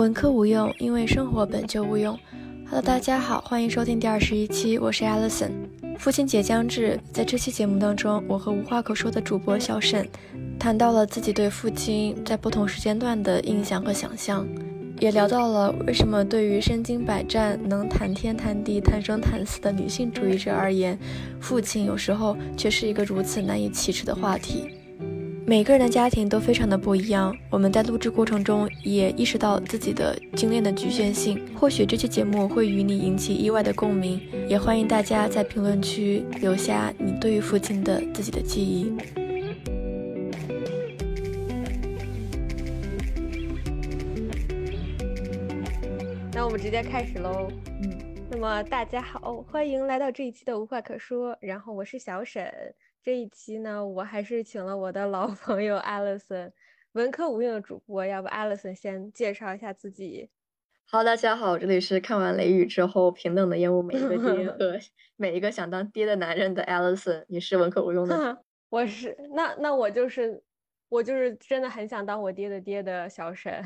文科无用，因为生活本就无用。Hello，大家好，欢迎收听第二十一期，我是 Alison。父亲节将至，在这期节目当中，我和无话可说的主播小沈谈到了自己对父亲在不同时间段的印象和想象，也聊到了为什么对于身经百战、能谈天谈地、谈生谈死的女性主义者而言，父亲有时候却是一个如此难以启齿的话题。每个人的家庭都非常的不一样，我们在录制过程中也意识到自己的经验的局限性。或许这期节目会与你引起意外的共鸣，也欢迎大家在评论区留下你对于父亲的自己的记忆。那我们直接开始喽。嗯，那么大家好，欢迎来到这一期的无话可说。然后我是小沈。这一期呢，我还是请了我的老 朋友 Alison，文科无用的主播。要不 Alison 先介绍一下自己？Hello，大家好，这里是看完《雷雨》之后平等的厌恶每一个爹和 每一个想当爹的男人的 Alison。你是文科无用的，我是那那我就是我就是真的很想当我爹的爹的小沈。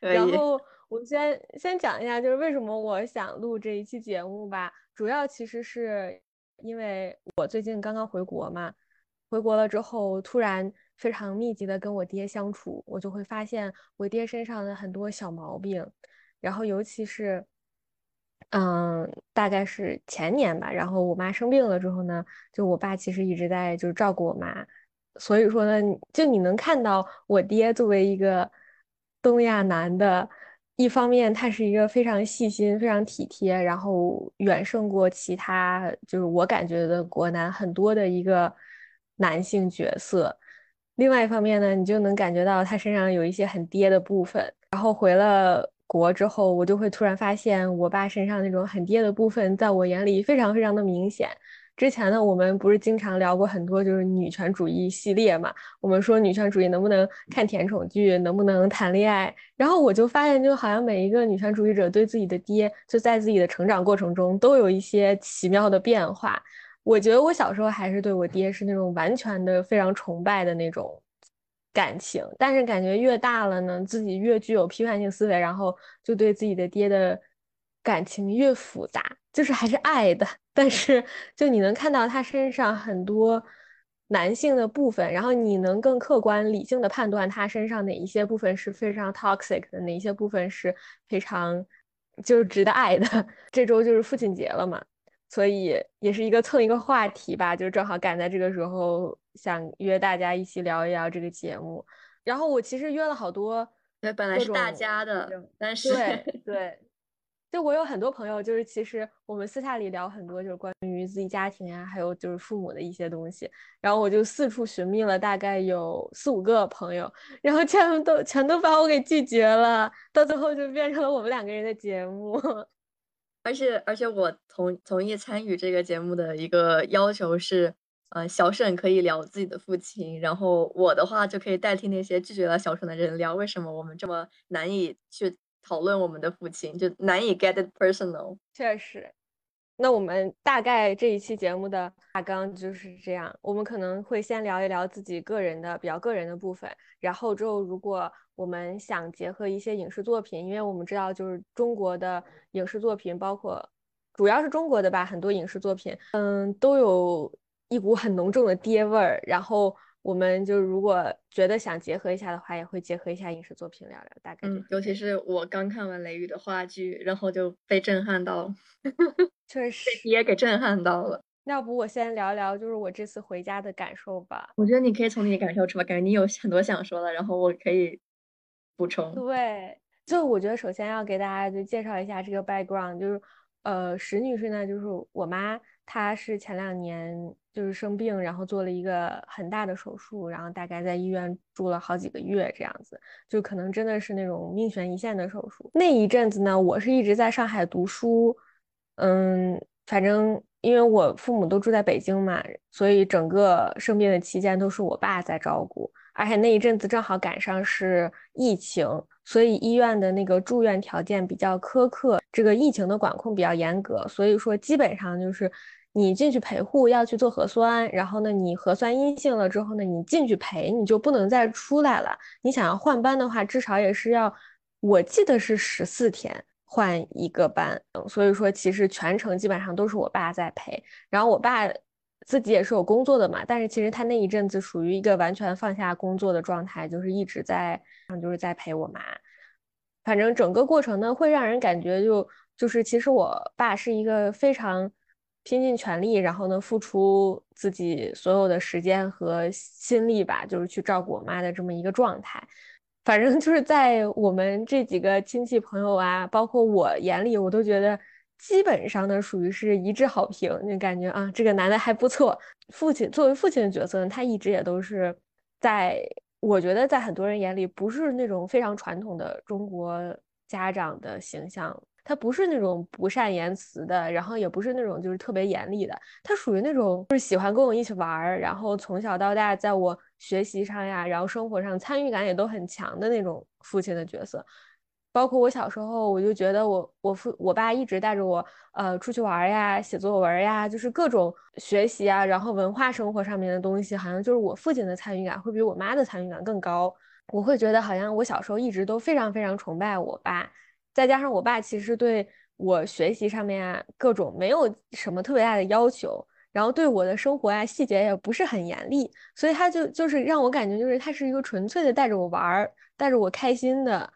然后我先先讲一下，就是为什么我想录这一期节目吧，主要其实是。因为我最近刚刚回国嘛，回国了之后，突然非常密集的跟我爹相处，我就会发现我爹身上的很多小毛病，然后尤其是，嗯，大概是前年吧，然后我妈生病了之后呢，就我爸其实一直在就是照顾我妈，所以说呢，就你能看到我爹作为一个东亚男的。一方面，他是一个非常细心、非常体贴，然后远胜过其他，就是我感觉的国男很多的一个男性角色。另外一方面呢，你就能感觉到他身上有一些很爹的部分。然后回了国之后，我就会突然发现我爸身上那种很爹的部分，在我眼里非常非常的明显。之前呢，我们不是经常聊过很多就是女权主义系列嘛？我们说女权主义能不能看甜宠剧，能不能谈恋爱？然后我就发现，就好像每一个女权主义者对自己的爹，就在自己的成长过程中都有一些奇妙的变化。我觉得我小时候还是对我爹是那种完全的非常崇拜的那种感情，但是感觉越大了呢，自己越具有批判性思维，然后就对自己的爹的感情越复杂。就是还是爱的，但是就你能看到他身上很多男性的部分，然后你能更客观理性的判断他身上哪一些部分是非常 toxic 的，哪一些部分是非常就是值得爱的。这周就是父亲节了嘛，所以也是一个蹭一个话题吧，就正好赶在这个时候，想约大家一起聊一聊这个节目。然后我其实约了好多，对，本来是大家的，但是对对。就我有很多朋友，就是其实我们私下里聊很多，就是关于自己家庭啊，还有就是父母的一些东西。然后我就四处寻觅了，大概有四五个朋友，然后全都全都把我给拒绝了。到最后就变成了我们两个人的节目。而且而且我同同意参与这个节目的一个要求是，呃，小沈可以聊自己的父亲，然后我的话就可以代替那些拒绝了小沈的人聊为什么我们这么难以去。讨论我们的父亲就难以 get it personal，确实。那我们大概这一期节目的大纲就是这样，我们可能会先聊一聊自己个人的比较个人的部分，然后之后如果我们想结合一些影视作品，因为我们知道就是中国的影视作品，包括主要是中国的吧，很多影视作品，嗯，都有一股很浓重的爹味儿，然后。我们就如果觉得想结合一下的话，也会结合一下影视作品聊聊，大概。嗯，尤其是我刚看完《雷雨》的话剧，然后就被震撼到了，确实被爹给震撼到了。要不我先聊聊，就是我这次回家的感受吧。我觉得你可以从你的感受出发，感觉你有很多想说的，然后我可以补充。对，就我觉得首先要给大家就介绍一下这个 background，就是呃，石女士呢，就是我妈，他是前两年。就是生病，然后做了一个很大的手术，然后大概在医院住了好几个月这样子，就可能真的是那种命悬一线的手术。那一阵子呢，我是一直在上海读书，嗯，反正因为我父母都住在北京嘛，所以整个生病的期间都是我爸在照顾，而且那一阵子正好赶上是疫情，所以医院的那个住院条件比较苛刻，这个疫情的管控比较严格，所以说基本上就是。你进去陪护要去做核酸，然后呢，你核酸阴性了之后呢，你进去陪你就不能再出来了。你想要换班的话，至少也是要我记得是十四天换一个班，所以说其实全程基本上都是我爸在陪。然后我爸自己也是有工作的嘛，但是其实他那一阵子属于一个完全放下工作的状态，就是一直在，就是在陪我妈。反正整个过程呢，会让人感觉就就是其实我爸是一个非常拼尽全力，然后呢付出自己所有的时间和心力吧，就是去照顾我妈的这么一个状态。反正就是在我们这几个亲戚朋友啊，包括我眼里，我都觉得基本上呢属于是一致好评。就感觉啊，这个男的还不错。父亲作为父亲的角色呢，他一直也都是在，我觉得在很多人眼里不是那种非常传统的中国家长的形象。他不是那种不善言辞的，然后也不是那种就是特别严厉的，他属于那种就是喜欢跟我一起玩儿，然后从小到大在我学习上呀，然后生活上参与感也都很强的那种父亲的角色。包括我小时候，我就觉得我我父我爸一直带着我呃出去玩呀，写作文呀，就是各种学习啊，然后文化生活上面的东西，好像就是我父亲的参与感会比我妈的参与感更高。我会觉得好像我小时候一直都非常非常崇拜我爸。再加上我爸其实对我学习上面各种没有什么特别大的要求，然后对我的生活啊细节也不是很严厉，所以他就就是让我感觉就是他是一个纯粹的带着我玩儿、带着我开心的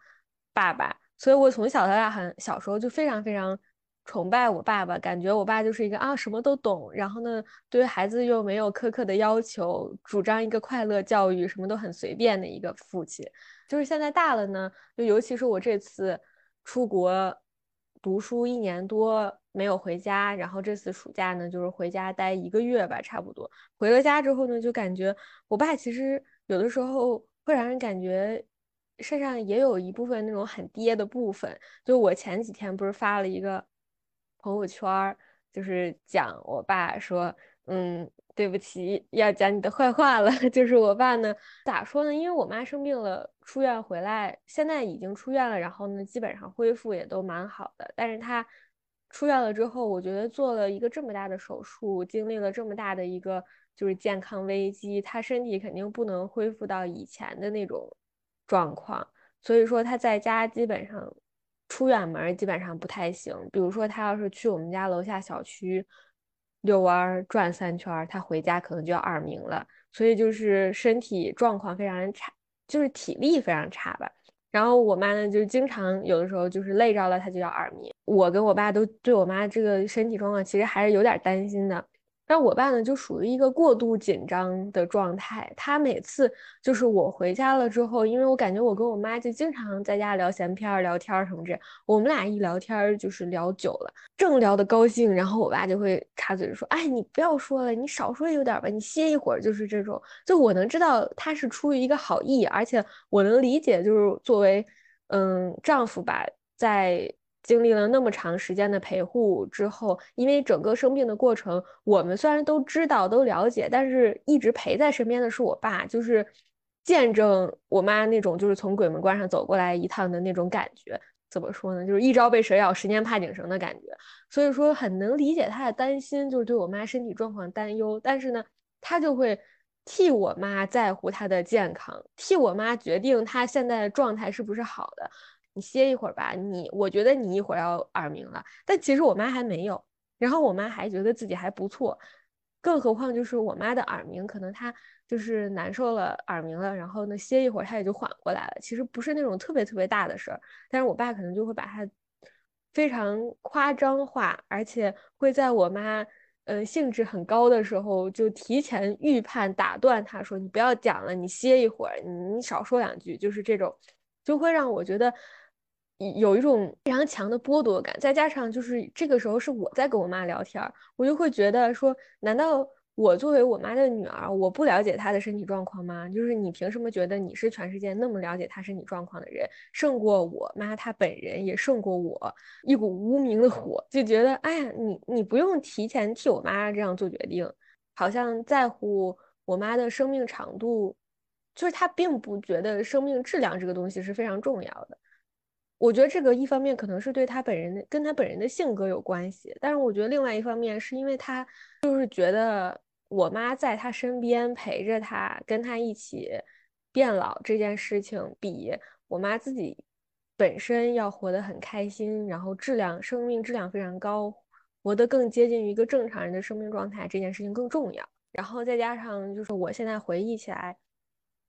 爸爸。所以我从小到大很小时候就非常非常崇拜我爸爸，感觉我爸就是一个啊什么都懂，然后呢对于孩子又没有苛刻的要求，主张一个快乐教育，什么都很随便的一个父亲。就是现在大了呢，就尤其是我这次。出国读书一年多没有回家，然后这次暑假呢，就是回家待一个月吧，差不多。回了家之后呢，就感觉我爸其实有的时候会让人感觉身上也有一部分那种很爹的部分。就我前几天不是发了一个朋友圈，就是讲我爸说，嗯。对不起，要讲你的坏话了。就是我爸呢，咋说呢？因为我妈生病了，出院回来，现在已经出院了，然后呢，基本上恢复也都蛮好的。但是她出院了之后，我觉得做了一个这么大的手术，经历了这么大的一个就是健康危机，她身体肯定不能恢复到以前的那种状况。所以说她在家基本上出远门基本上不太行。比如说她要是去我们家楼下小区。遛弯儿转三圈，他回家可能就要耳鸣了，所以就是身体状况非常差，就是体力非常差吧。然后我妈呢，就经常有的时候就是累着了，她就要耳鸣。我跟我爸都对我妈这个身体状况其实还是有点担心的。但我爸呢，就属于一个过度紧张的状态。他每次就是我回家了之后，因为我感觉我跟我妈就经常在家聊闲篇、聊天什么这。我们俩一聊天就是聊久了，正聊得高兴，然后我爸就会插嘴说：“哎，你不要说了，你少说有点吧，你歇一会儿。”就是这种，就我能知道他是出于一个好意，而且我能理解，就是作为嗯丈夫吧，在。经历了那么长时间的陪护之后，因为整个生病的过程，我们虽然都知道、都了解，但是一直陪在身边的是我爸，就是见证我妈那种就是从鬼门关上走过来一趟的那种感觉。怎么说呢？就是一朝被蛇咬，十年怕井绳的感觉。所以说很能理解他的担心，就是对我妈身体状况担忧。但是呢，他就会替我妈在乎她的健康，替我妈决定她现在的状态是不是好的。你歇一会儿吧，你我觉得你一会儿要耳鸣了，但其实我妈还没有，然后我妈还觉得自己还不错，更何况就是我妈的耳鸣，可能她就是难受了，耳鸣了，然后呢歇一会儿她也就缓过来了，其实不是那种特别特别大的事儿，但是我爸可能就会把它非常夸张化，而且会在我妈嗯兴致很高的时候就提前预判打断她说你不要讲了，你歇一会儿，你你少说两句，就是这种，就会让我觉得。有一种非常强的剥夺感，再加上就是这个时候是我在跟我妈聊天，我就会觉得说，难道我作为我妈的女儿，我不了解她的身体状况吗？就是你凭什么觉得你是全世界那么了解她身体状况的人，胜过我妈她本人，也胜过我？一股无名的火，就觉得，哎呀，你你不用提前替我妈这样做决定，好像在乎我妈的生命长度，就是她并不觉得生命质量这个东西是非常重要的。我觉得这个一方面可能是对他本人的跟他本人的性格有关系，但是我觉得另外一方面是因为他就是觉得我妈在他身边陪着他，跟他一起变老这件事情，比我妈自己本身要活得很开心，然后质量生命质量非常高，活得更接近于一个正常人的生命状态，这件事情更重要。然后再加上就是我现在回忆起来，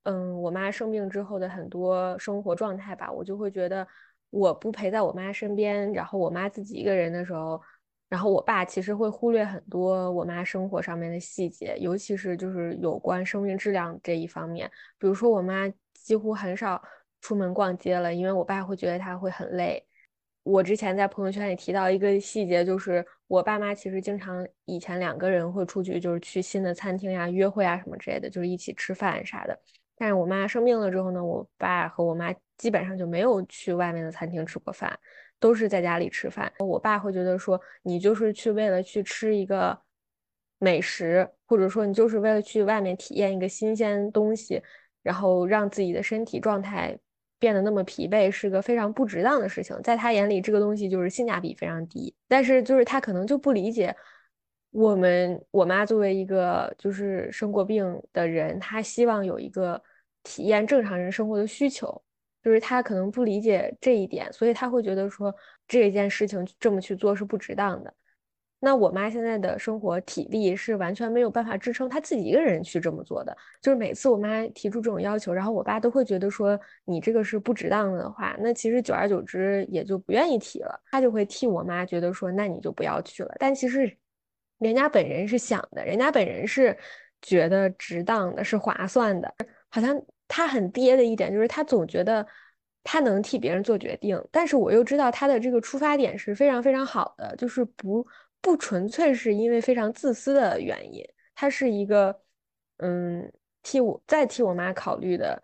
嗯，我妈生病之后的很多生活状态吧，我就会觉得我不陪在我妈身边，然后我妈自己一个人的时候，然后我爸其实会忽略很多我妈生活上面的细节，尤其是就是有关生命质量这一方面，比如说我妈几乎很少。出门逛街了，因为我爸会觉得她会很累。我之前在朋友圈里提到一个细节，就是我爸妈其实经常以前两个人会出去，就是去新的餐厅呀、约会啊什么之类的，就是一起吃饭啥的。但是我妈生病了之后呢，我爸和我妈基本上就没有去外面的餐厅吃过饭，都是在家里吃饭。我爸会觉得说，你就是去为了去吃一个美食，或者说你就是为了去外面体验一个新鲜东西，然后让自己的身体状态。变得那么疲惫是个非常不值当的事情，在他眼里，这个东西就是性价比非常低。但是，就是他可能就不理解我们我妈作为一个就是生过病的人，她希望有一个体验正常人生活的需求，就是她可能不理解这一点，所以他会觉得说这件事情这么去做是不值当的。那我妈现在的生活体力是完全没有办法支撑她自己一个人去这么做的。就是每次我妈提出这种要求，然后我爸都会觉得说你这个是不值当的话，那其实久而久之也就不愿意提了。他就会替我妈觉得说，那你就不要去了。但其实人家本人是想的，人家本人是觉得值当的，是划算的。好像他很爹的一点就是他总觉得他能替别人做决定，但是我又知道他的这个出发点是非常非常好的，就是不。不纯粹是因为非常自私的原因，他是一个，嗯，替我再替我妈考虑的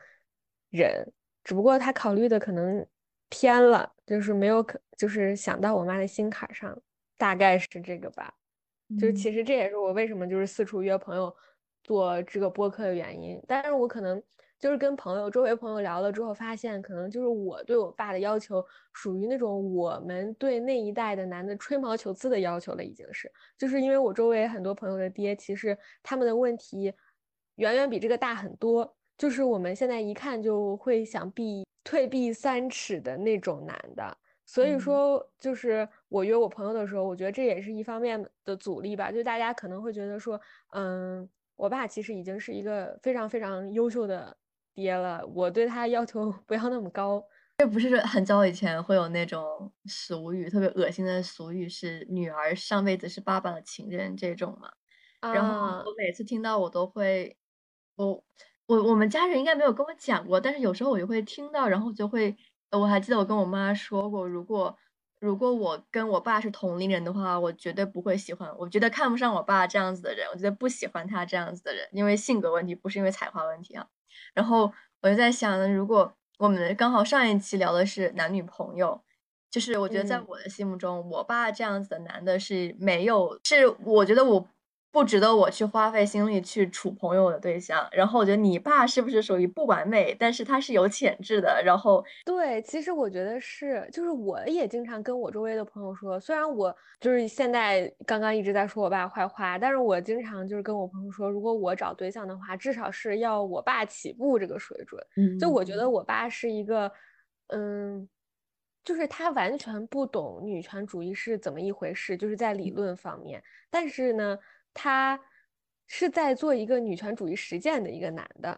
人，只不过他考虑的可能偏了，就是没有可，就是想到我妈的心坎上，大概是这个吧。就是其实这也是我为什么就是四处约朋友做这个播客的原因，但是我可能。就是跟朋友、周围朋友聊了之后，发现可能就是我对我爸的要求属于那种我们对那一代的男的吹毛求疵的要求了，已经是。就是因为我周围很多朋友的爹，其实他们的问题远远比这个大很多。就是我们现在一看就会想避退避三尺的那种男的。所以说，就是我约我朋友的时候，我觉得这也是一方面的阻力吧。就大家可能会觉得说，嗯，我爸其实已经是一个非常非常优秀的。爹了，我对他要求不要那么高。这不是很早以前会有那种俗语，特别恶心的俗语是“女儿上辈子是爸爸的情人”这种嘛？然后我每次听到我都会，我我我们家人应该没有跟我讲过，但是有时候我就会听到，然后就会，我还记得我跟我妈说过，如果如果我跟我爸是同龄人的话，我绝对不会喜欢，我觉得看不上我爸这样子的人，我觉得不喜欢他这样子的人，因为性格问题，不是因为才华问题啊。然后我就在想呢，如果我们刚好上一期聊的是男女朋友，就是我觉得在我的心目中，我爸这样子的男的是没有，是我觉得我。不值得我去花费心力去处朋友的对象，然后我觉得你爸是不是属于不完美，但是他是有潜质的。然后对，其实我觉得是，就是我也经常跟我周围的朋友说，虽然我就是现在刚刚一直在说我爸坏话，但是我经常就是跟我朋友说，如果我找对象的话，至少是要我爸起步这个水准。嗯，就我觉得我爸是一个，嗯，就是他完全不懂女权主义是怎么一回事，就是在理论方面，但是呢。他是在做一个女权主义实践的一个男的，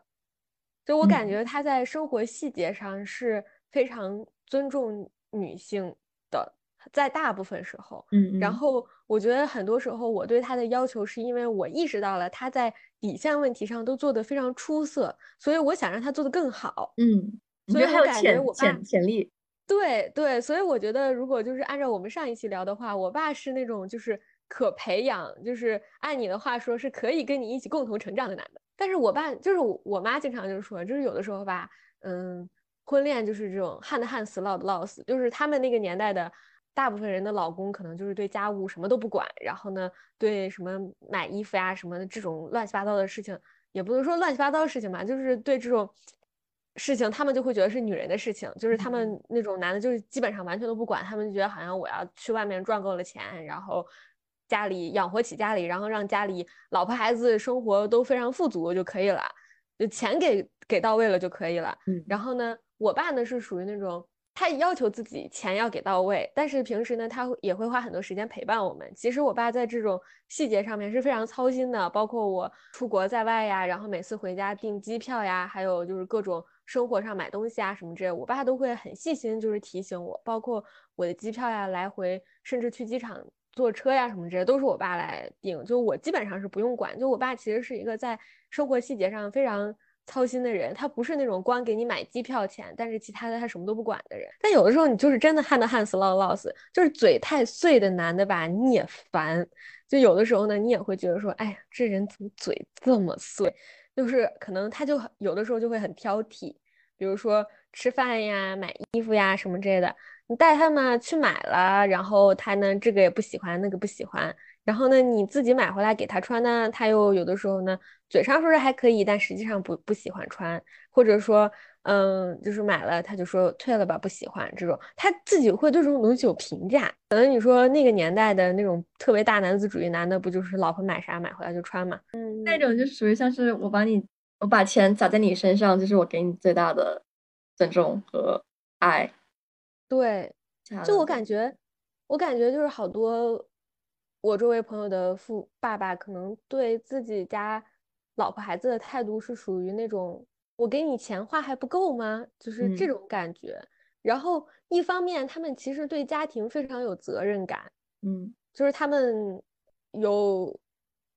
就我感觉他在生活细节上是非常尊重女性的，在大部分时候，嗯，然后我觉得很多时候我对他的要求是因为我意识到了他在底线问题上都做得非常出色，所以我想让他做得更好，嗯，所以我感觉我潜潜力，对对，所以我觉得如果就是按照我们上一期聊的话，我爸是那种就是。可培养，就是按你的话说，是可以跟你一起共同成长的男的。但是我爸就是我妈，经常就是说，就是有的时候吧，嗯，婚恋就是这种旱的旱死，涝的涝死，就是他们那个年代的大部分人的老公，可能就是对家务什么都不管，然后呢，对什么买衣服呀什么的这种乱七八糟的事情，也不能说乱七八糟的事情吧，就是对这种事情，他们就会觉得是女人的事情，就是他们那种男的，就是基本上完全都不管，他们就觉得好像我要去外面赚够了钱，然后。家里养活起家里，然后让家里老婆孩子生活都非常富足就可以了，就钱给给到位了就可以了。嗯，然后呢，我爸呢是属于那种他要求自己钱要给到位，但是平时呢，他也会花很多时间陪伴我们。其实我爸在这种细节上面是非常操心的，包括我出国在外呀，然后每次回家订机票呀，还有就是各种生活上买东西啊什么之类，我爸都会很细心，就是提醒我，包括我的机票呀、来回，甚至去机场坐车呀什么之类，都是我爸来定，就我基本上是不用管。就我爸其实是一个在生活细节上非常。操心的人，他不是那种光给你买机票钱，但是其他的他什么都不管的人。但有的时候你就是真的旱的旱死，涝的涝死，就是嘴太碎的男的吧，你也烦。就有的时候呢，你也会觉得说，哎呀，这人怎么嘴这么碎？就是可能他就有的时候就会很挑剔，比如说吃饭呀、买衣服呀什么之类的，你带他们去买了，然后他呢这个也不喜欢，那个不喜欢。然后呢，你自己买回来给他穿呢，他又有的时候呢，嘴上说是还可以，但实际上不不喜欢穿，或者说，嗯，就是买了他就说退了吧，不喜欢这种，他自己会对这种东西有评价。可能你说那个年代的那种特别大男子主义男的，不就是老婆买啥买回来就穿嘛？嗯，那种就属于像是我把你，我把钱砸在你身上，就是我给你最大的尊重和爱。对，就我感觉，我感觉就是好多。我周围朋友的父爸爸可能对自己家老婆孩子的态度是属于那种我给你钱花还不够吗？就是这种感觉。然后一方面他们其实对家庭非常有责任感，嗯，就是他们有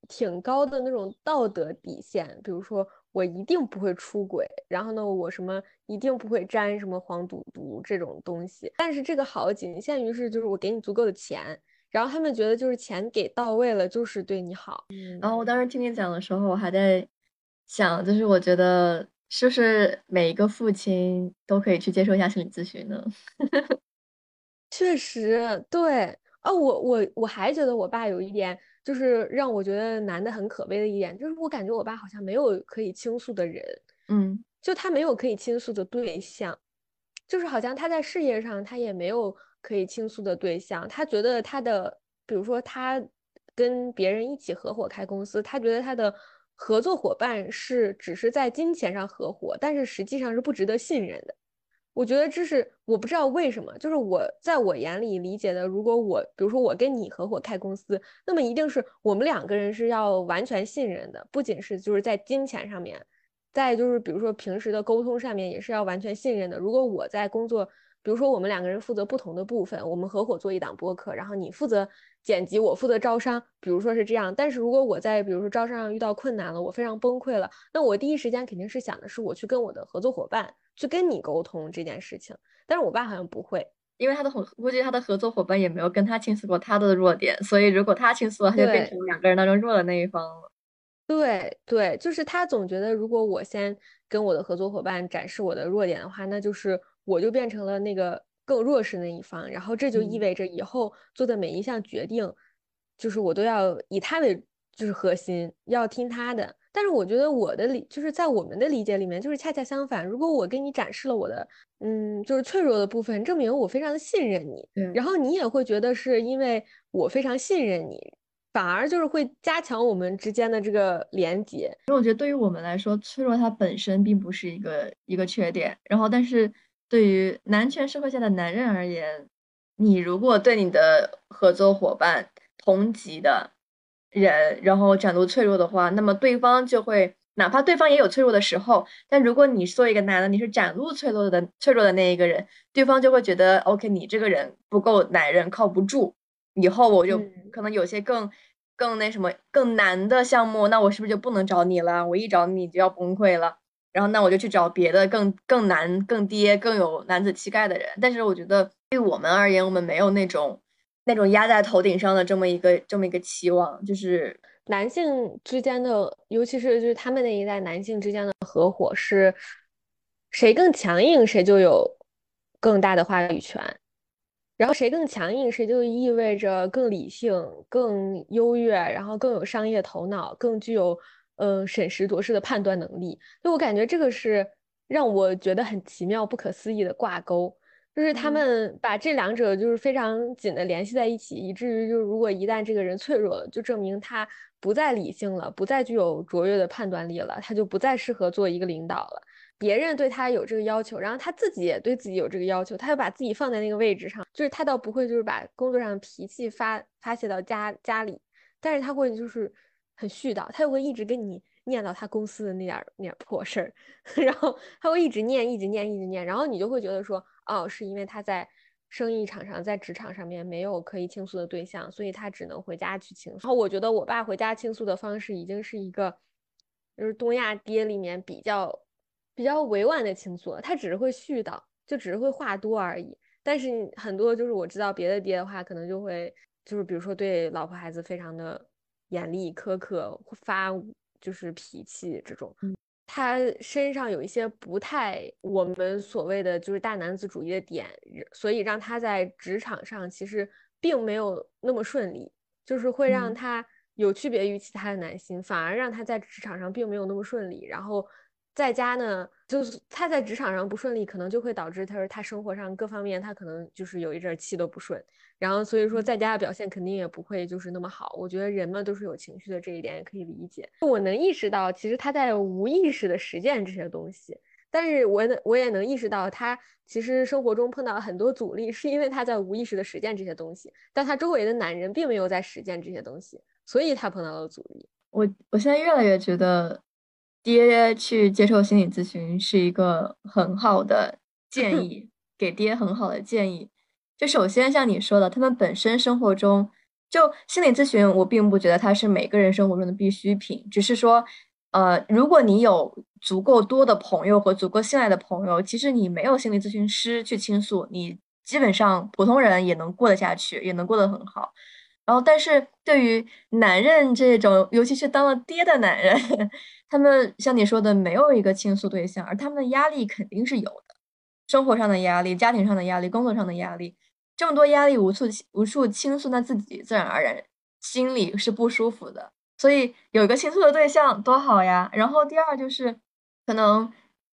挺高的那种道德底线，比如说我一定不会出轨，然后呢我什么一定不会沾什么黄赌毒这种东西。但是这个好仅限于是就是我给你足够的钱。然后他们觉得就是钱给到位了，就是对你好。然后我当时听你讲的时候，我还在想，就是我觉得是不是每一个父亲都可以去接受一下心理咨询呢？确实，对哦，我我我还觉得我爸有一点，就是让我觉得男的很可悲的一点，就是我感觉我爸好像没有可以倾诉的人，嗯，就他没有可以倾诉的对象，就是好像他在事业上他也没有。可以倾诉的对象，他觉得他的，比如说他跟别人一起合伙开公司，他觉得他的合作伙伴是只是在金钱上合伙，但是实际上是不值得信任的。我觉得这是我不知道为什么，就是我在我眼里理解的，如果我比如说我跟你合伙开公司，那么一定是我们两个人是要完全信任的，不仅是就是在金钱上面，在就是比如说平时的沟通上面也是要完全信任的。如果我在工作。比如说，我们两个人负责不同的部分，我们合伙做一档播客，然后你负责剪辑，我负责招商。比如说是这样，但是如果我在比如说招商上遇到困难了，我非常崩溃了，那我第一时间肯定是想的是我去跟我的合作伙伴去跟你沟通这件事情。但是我爸好像不会，因为他的合估计他的合作伙伴也没有跟他倾诉过他的弱点，所以如果他倾诉了，他就变成两个人当中弱的那一方了。对对，就是他总觉得如果我先跟我的合作伙伴展示我的弱点的话，那就是。我就变成了那个更弱势那一方，然后这就意味着以后做的每一项决定，就是我都要以他为就是核心，要听他的。但是我觉得我的理就是在我们的理解里面，就是恰恰相反。如果我给你展示了我的，嗯，就是脆弱的部分，证明我非常的信任你，然后你也会觉得是因为我非常信任你，反而就是会加强我们之间的这个连接。因为我觉得对于我们来说，脆弱它本身并不是一个一个缺点，然后但是。对于男权社会下的男人而言，你如果对你的合作伙伴、同级的人，然后展露脆弱的话，那么对方就会，哪怕对方也有脆弱的时候，但如果你作为一个男的，你是展露脆弱的、脆弱的那一个人，对方就会觉得，OK，你这个人不够男人，靠不住，以后我就可能有些更、更那什么、更难的项目，那我是不是就不能找你了？我一找你就要崩溃了。然后那我就去找别的更更难、更爹、更有男子气概的人。但是我觉得对我们而言，我们没有那种那种压在头顶上的这么一个这么一个期望。就是男性之间的，尤其是就是他们那一代男性之间的合伙是，谁更强硬，谁就有更大的话语权。然后谁更强硬，谁就意味着更理性、更优越，然后更有商业头脑，更具有。嗯，审时度势的判断能力，就我感觉这个是让我觉得很奇妙、不可思议的挂钩，就是他们把这两者就是非常紧的联系在一起，以至于就是如果一旦这个人脆弱了，就证明他不再理性了，不再具有卓越的判断力了，他就不再适合做一个领导了。别人对他有这个要求，然后他自己也对自己有这个要求，他就把自己放在那个位置上，就是他倒不会就是把工作上的脾气发发泄到家家里，但是他会就是很絮叨，他就会一直跟你念叨他公司的那点那点破事儿，然后他会一直念，一直念，一直念，然后你就会觉得说，哦，是因为他在生意场上，在职场上面没有可以倾诉的对象，所以他只能回家去倾诉。然后我觉得我爸回家倾诉的方式已经是一个，就是东亚爹里面比较。比较委婉的倾诉，他只是会絮叨，就只是会话多而已。但是很多就是我知道别的爹的话，可能就会就是比如说对老婆孩子非常的严厉苛刻，发就是脾气这种。他身上有一些不太我们所谓的就是大男子主义的点，所以让他在职场上其实并没有那么顺利，就是会让他有区别于其他的男性，反而让他在职场上并没有那么顺利，然后。在家呢，就是他在职场上不顺利，可能就会导致他说他生活上各方面他可能就是有一阵气都不顺，然后所以说在家的表现肯定也不会就是那么好。我觉得人们都是有情绪的，这一点也可以理解。我能意识到，其实他在无意识的实践这些东西，但是我能我也能意识到，他其实生活中碰到了很多阻力，是因为他在无意识的实践这些东西，但他周围的男人并没有在实践这些东西，所以他碰到了阻力。我我现在越来越觉得。爹去接受心理咨询是一个很好的建 议，给爹很好的建议。就首先像你说的，他们本身生活中就心理咨询，我并不觉得它是每个人生活中的必需品。只是说，呃，如果你有足够多的朋友和足够信赖的朋友，其实你没有心理咨询师去倾诉，你基本上普通人也能过得下去，也能过得很好。然后，但是对于男人这种，尤其是当了爹的男人。他们像你说的，没有一个倾诉对象，而他们的压力肯定是有的，生活上的压力、家庭上的压力、工作上的压力，这么多压力无处无处倾诉，那自己自然而然心里是不舒服的。所以有一个倾诉的对象多好呀。然后第二就是，可能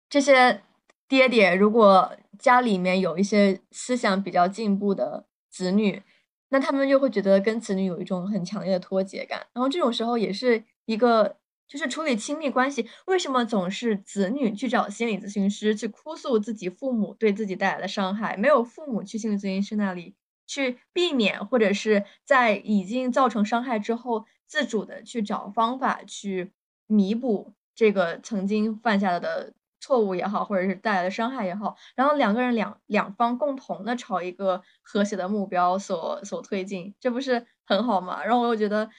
这些爹爹如果家里面有一些思想比较进步的子女，那他们就会觉得跟子女有一种很强烈的脱节感。然后这种时候也是一个。就是处理亲密关系，为什么总是子女去找心理咨询师去哭诉自己父母对自己带来的伤害，没有父母去心理咨询师那里去避免，或者是在已经造成伤害之后，自主的去找方法去弥补这个曾经犯下的错误也好，或者是带来的伤害也好，然后两个人两两方共同的朝一个和谐的目标所所推进，这不是很好吗？然后我又觉得。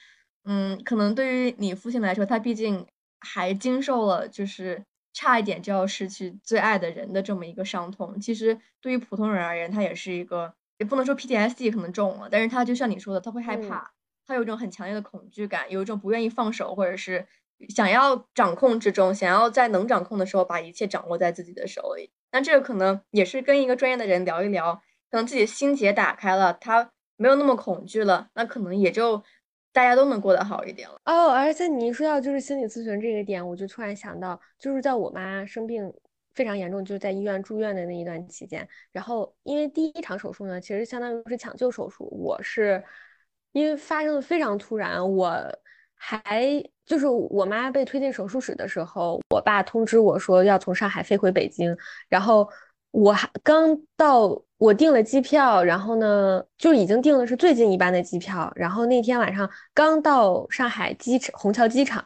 嗯，可能对于你父亲来说，他毕竟还经受了就是差一点就要失去最爱的人的这么一个伤痛。其实对于普通人而言，他也是一个，也不能说 PTSD 可能重了，但是他就像你说的，他会害怕，他有一种很强烈的恐惧感，有一种不愿意放手，或者是想要掌控之中，想要在能掌控的时候把一切掌握在自己的手里。那这个可能也是跟一个专业的人聊一聊，可能自己心结打开了，他没有那么恐惧了，那可能也就。大家都能过得好一点了哦，而且你一说到就是心理咨询这个点，我就突然想到，就是在我妈生病非常严重，就是在医院住院的那一段期间，然后因为第一场手术呢，其实相当于是抢救手术，我是因为发生的非常突然，我还就是我妈被推进手术室的时候，我爸通知我说要从上海飞回北京，然后。我还刚到，我订了机票，然后呢，就已经订的是最近一班的机票。然后那天晚上刚到上海机场虹桥机场，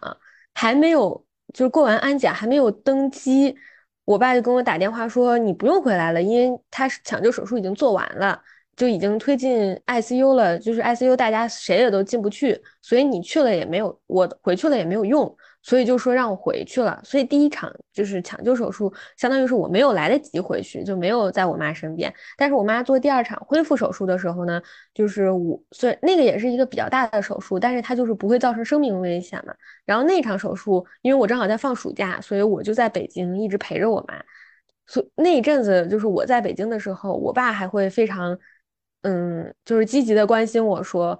还没有就是过完安检，还没有登机，我爸就跟我打电话说你不用回来了，因为他抢救手术已经做完了，就已经推进 ICU 了，就是 ICU 大家谁也都进不去，所以你去了也没有，我回去了也没有用。所以就说让我回去了，所以第一场就是抢救手术，相当于是我没有来得及回去，就没有在我妈身边。但是我妈做第二场恢复手术的时候呢，就是我，虽然那个也是一个比较大的手术，但是它就是不会造成生命危险嘛。然后那场手术，因为我正好在放暑假，所以我就在北京一直陪着我妈。所以那一阵子，就是我在北京的时候，我爸还会非常，嗯，就是积极的关心我说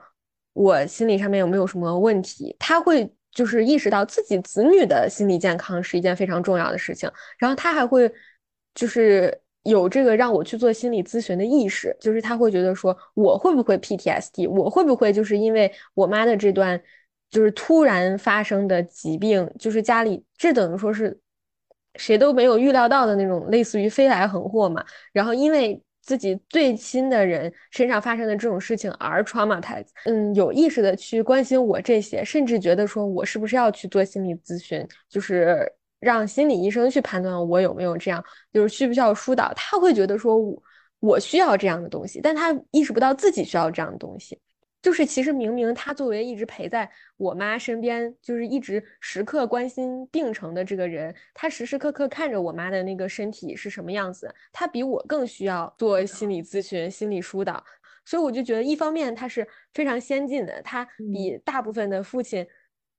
我心理上面有没有什么问题，他会。就是意识到自己子女的心理健康是一件非常重要的事情，然后他还会就是有这个让我去做心理咨询的意识，就是他会觉得说我会不会 PTSD，我会不会就是因为我妈的这段就是突然发生的疾病，就是家里这等于说是谁都没有预料到的那种类似于飞来横祸嘛。然后因为自己最亲的人身上发生的这种事情而 traumatize，嗯，有意识的去关心我这些，甚至觉得说我是不是要去做心理咨询，就是让心理医生去判断我有没有这样，就是需不需要疏导。他会觉得说我我需要这样的东西，但他意识不到自己需要这样的东西。就是其实明明他作为一直陪在我妈身边，就是一直时刻关心病程的这个人，他时时刻刻看着我妈的那个身体是什么样子，他比我更需要做心理咨询、心理疏导。所以我就觉得，一方面他是非常先进的，他比大部分的父亲，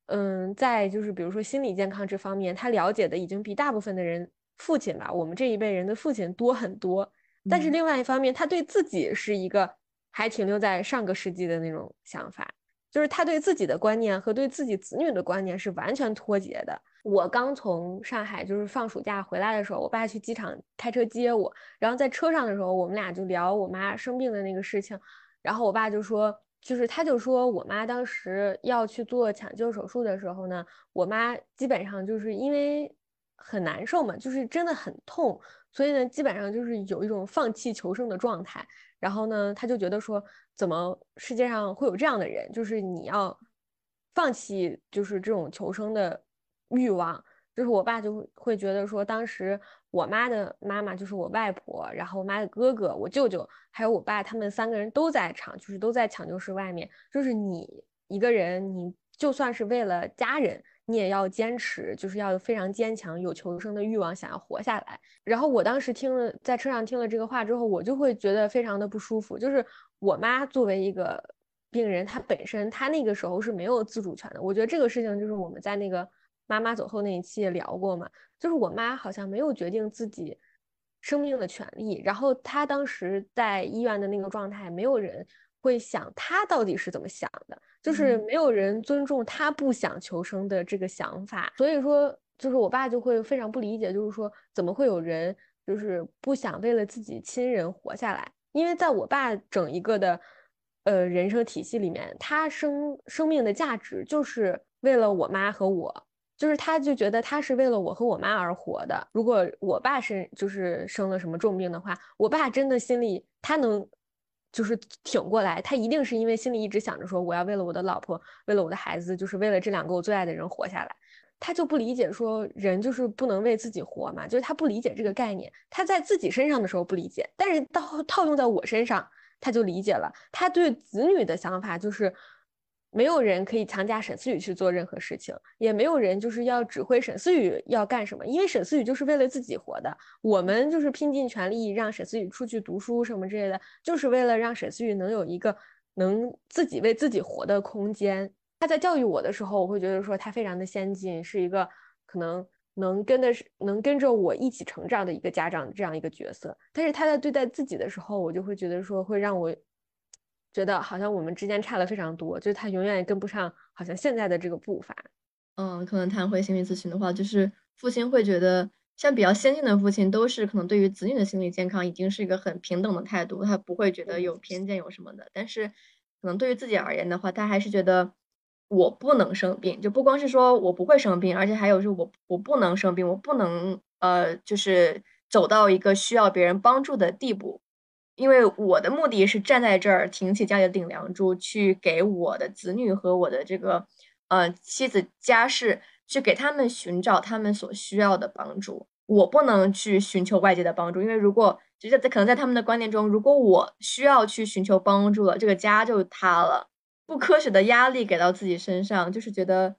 嗯，在就是比如说心理健康这方面，他了解的已经比大部分的人父亲吧，我们这一辈人的父亲多很多。但是另外一方面，他对自己是一个。还停留在上个世纪的那种想法，就是他对自己的观念和对自己子女的观念是完全脱节的。我刚从上海就是放暑假回来的时候，我爸去机场开车接我，然后在车上的时候，我们俩就聊我妈生病的那个事情，然后我爸就说，就是他就说我妈当时要去做抢救手术的时候呢，我妈基本上就是因为很难受嘛，就是真的很痛，所以呢，基本上就是有一种放弃求生的状态。然后呢，他就觉得说，怎么世界上会有这样的人？就是你要放弃，就是这种求生的欲望。就是我爸就会觉得说，当时我妈的妈妈就是我外婆，然后我妈的哥哥、我舅舅还有我爸，他们三个人都在场，就是都在抢救室外面。就是你一个人，你就算是为了家人。你也要坚持，就是要非常坚强，有求生的欲望，想要活下来。然后我当时听了，在车上听了这个话之后，我就会觉得非常的不舒服。就是我妈作为一个病人，她本身她那个时候是没有自主权的。我觉得这个事情就是我们在那个妈妈走后那一期也聊过嘛，就是我妈好像没有决定自己生命的权利。然后她当时在医院的那个状态，没有人。会想他到底是怎么想的，就是没有人尊重他不想求生的这个想法，所以说就是我爸就会非常不理解，就是说怎么会有人就是不想为了自己亲人活下来？因为在我爸整一个的呃人生体系里面，他生生命的价值就是为了我妈和我，就是他就觉得他是为了我和我妈而活的。如果我爸是就是生了什么重病的话，我爸真的心里他能。就是挺过来，他一定是因为心里一直想着说，我要为了我的老婆，为了我的孩子，就是为了这两个我最爱的人活下来。他就不理解说，人就是不能为自己活嘛，就是他不理解这个概念。他在自己身上的时候不理解，但是到套用在我身上，他就理解了。他对子女的想法就是。没有人可以强加沈思雨去做任何事情，也没有人就是要指挥沈思雨要干什么，因为沈思雨就是为了自己活的。我们就是拼尽全力让沈思雨出去读书什么之类的，就是为了让沈思雨能有一个能自己为自己活的空间。他在教育我的时候，我会觉得说他非常的先进，是一个可能能跟的是能跟着我一起成长的一个家长这样一个角色。但是他在对待自己的时候，我就会觉得说会让我。觉得好像我们之间差了非常多，就是他永远也跟不上，好像现在的这个步伐。嗯，可能谈回心理咨询的话，就是父亲会觉得，像比较先进的父亲，都是可能对于子女的心理健康已经是一个很平等的态度，他不会觉得有偏见有什么的。但是，可能对于自己而言的话，他还是觉得我不能生病，就不光是说我不会生病，而且还有是我我不能生病，我不能呃，就是走到一个需要别人帮助的地步。因为我的目的是站在这儿挺起家里的顶梁柱，去给我的子女和我的这个呃妻子家事，去给他们寻找他们所需要的帮助。我不能去寻求外界的帮助，因为如果就在可能在他们的观念中，如果我需要去寻求帮助了，这个家就塌了。不科学的压力给到自己身上，就是觉得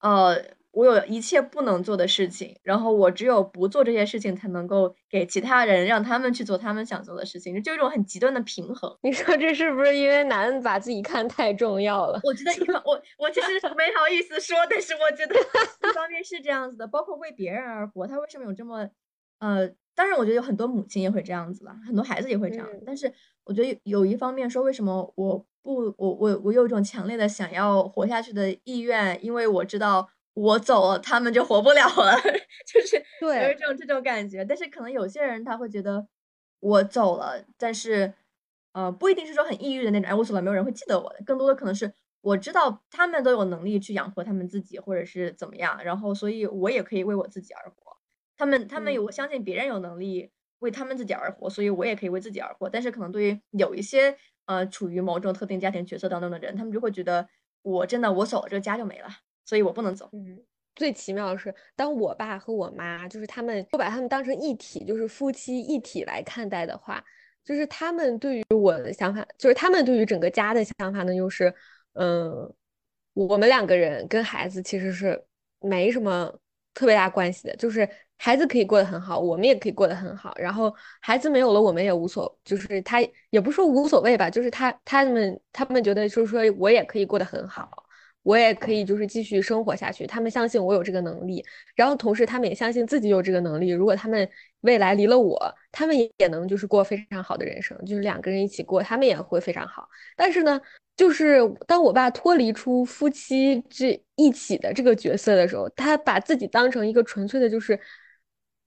呃。我有一切不能做的事情，然后我只有不做这些事情，才能够给其他人让他们去做他们想做的事情，就一种很极端的平衡。你说这是不是因为男人把自己看太重要了？我觉得一方 我我其实没好意思说，但是我觉得一方面是这样子的，包括为别人而活，他为什么有这么呃？当然，我觉得有很多母亲也会这样子了，很多孩子也会这样。但是我觉得有一方面说，为什么我不我我我有一种强烈的想要活下去的意愿，因为我知道。我走了，他们就活不了了，就是对，有这种这种感觉。但是可能有些人他会觉得我走了，但是呃，不一定是说很抑郁的那种。哎，我走了，没有人会记得我的。更多的可能是我知道他们都有能力去养活他们自己，或者是怎么样。然后，所以我也可以为我自己而活。他们他们有我相信别人有能力为他们自己而活，所以我也可以为自己而活。但是可能对于有一些呃处于某种特定家庭角色当中的人，他们就会觉得我真的我走了这个家就没了，所以我不能走。嗯，最奇妙的是，当我爸和我妈就是他们都把他们当成一体，就是夫妻一体来看待的话，就是他们对于我的想法，就是他们对于整个家的想法呢，就是嗯，我们两个人跟孩子其实是没什么特别大关系的，就是孩子可以过得很好，我们也可以过得很好，然后孩子没有了，我们也无所，就是他也不说无所谓吧，就是他他们他们觉得就是说我也可以过得很好。我也可以就是继续生活下去，他们相信我有这个能力，然后同时他们也相信自己有这个能力。如果他们未来离了我，他们也能就是过非常好的人生，就是两个人一起过，他们也会非常好。但是呢，就是当我爸脱离出夫妻这一起的这个角色的时候，他把自己当成一个纯粹的，就是。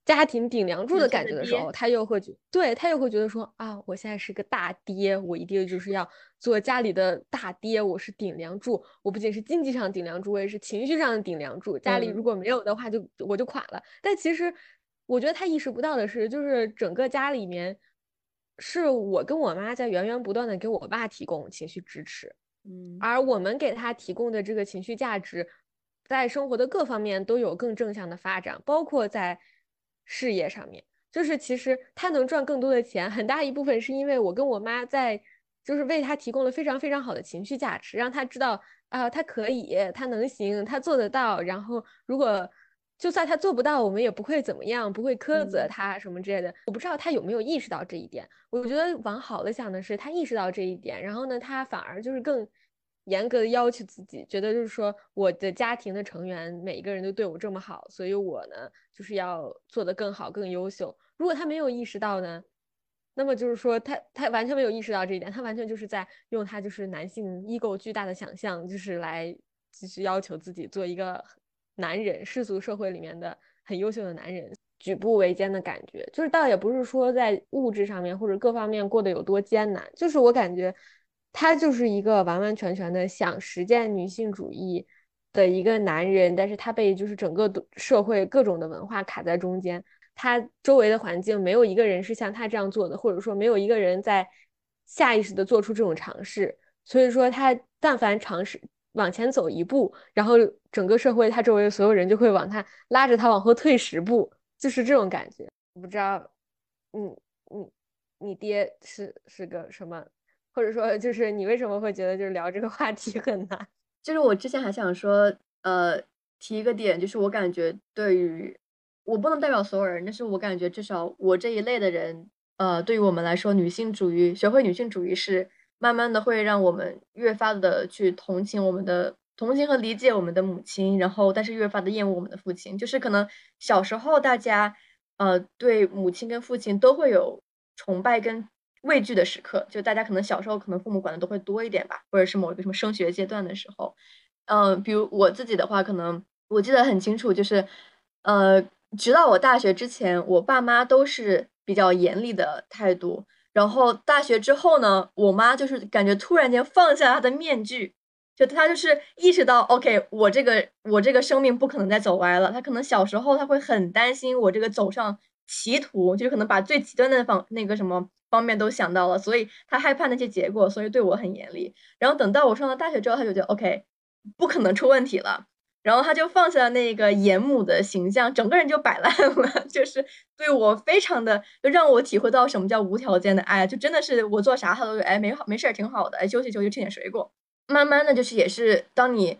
家庭顶梁柱的感觉的时候，他又会觉，对他又会觉得说啊，我现在是个大爹，我一定就是要做家里的大爹，我是顶梁柱，我不仅是经济上顶梁柱，我也是情绪上的顶梁柱。家里如果没有的话，就我就垮了。但其实，我觉得他意识不到的是，就是整个家里面，是我跟我妈在源源不断的给我爸提供情绪支持，嗯，而我们给他提供的这个情绪价值，在生活的各方面都有更正向的发展，包括在。事业上面，就是其实他能赚更多的钱，很大一部分是因为我跟我妈在，就是为他提供了非常非常好的情绪价值，让他知道啊，他可以，他能行，他做得到。然后如果就算他做不到，我们也不会怎么样，不会苛责他什么之类的。我不知道他有没有意识到这一点。我觉得往好了想的是，他意识到这一点，然后呢，他反而就是更。严格的要求自己，觉得就是说我的家庭的成员每一个人都对我这么好，所以我呢就是要做得更好、更优秀。如果他没有意识到呢，那么就是说他他完全没有意识到这一点，他完全就是在用他就是男性 ego 巨大的想象，就是来继续要求自己做一个男人，世俗社会里面的很优秀的男人，举步维艰的感觉。就是倒也不是说在物质上面或者各方面过得有多艰难，就是我感觉。他就是一个完完全全的想实践女性主义的一个男人，但是他被就是整个社会各种的文化卡在中间，他周围的环境没有一个人是像他这样做的，或者说没有一个人在下意识的做出这种尝试，所以说他但凡尝试往前走一步，然后整个社会他周围的所有人就会往他拉着他往后退十步，就是这种感觉。我不知道，嗯，你你爹是是个什么？或者说，就是你为什么会觉得就是聊这个话题很难？就是我之前还想说，呃，提一个点，就是我感觉对于我不能代表所有人，但是我感觉至少我这一类的人，呃，对于我们来说，女性主义学会女性主义是慢慢的会让我们越发的去同情我们的同情和理解我们的母亲，然后但是越发的厌恶我们的父亲。就是可能小时候大家，呃，对母亲跟父亲都会有崇拜跟。畏惧的时刻，就大家可能小时候可能父母管的都会多一点吧，或者是某一个什么升学阶段的时候，嗯，比如我自己的话，可能我记得很清楚，就是，呃，直到我大学之前，我爸妈都是比较严厉的态度，然后大学之后呢，我妈就是感觉突然间放下她的面具，就她就是意识到，OK，我这个我这个生命不可能再走歪了，她可能小时候她会很担心我这个走上歧途，就是可能把最极端的方那个什么。方面都想到了，所以他害怕那些结果，所以对我很严厉。然后等到我上了大学之后，他就觉得 OK，不可能出问题了。然后他就放下了那个严母的形象，整个人就摆烂了，就是对我非常的，就让我体会到什么叫无条件的爱，就真的是我做啥他都哎没好没事儿挺好的，哎休息休息吃点水果。慢慢的就是也是当你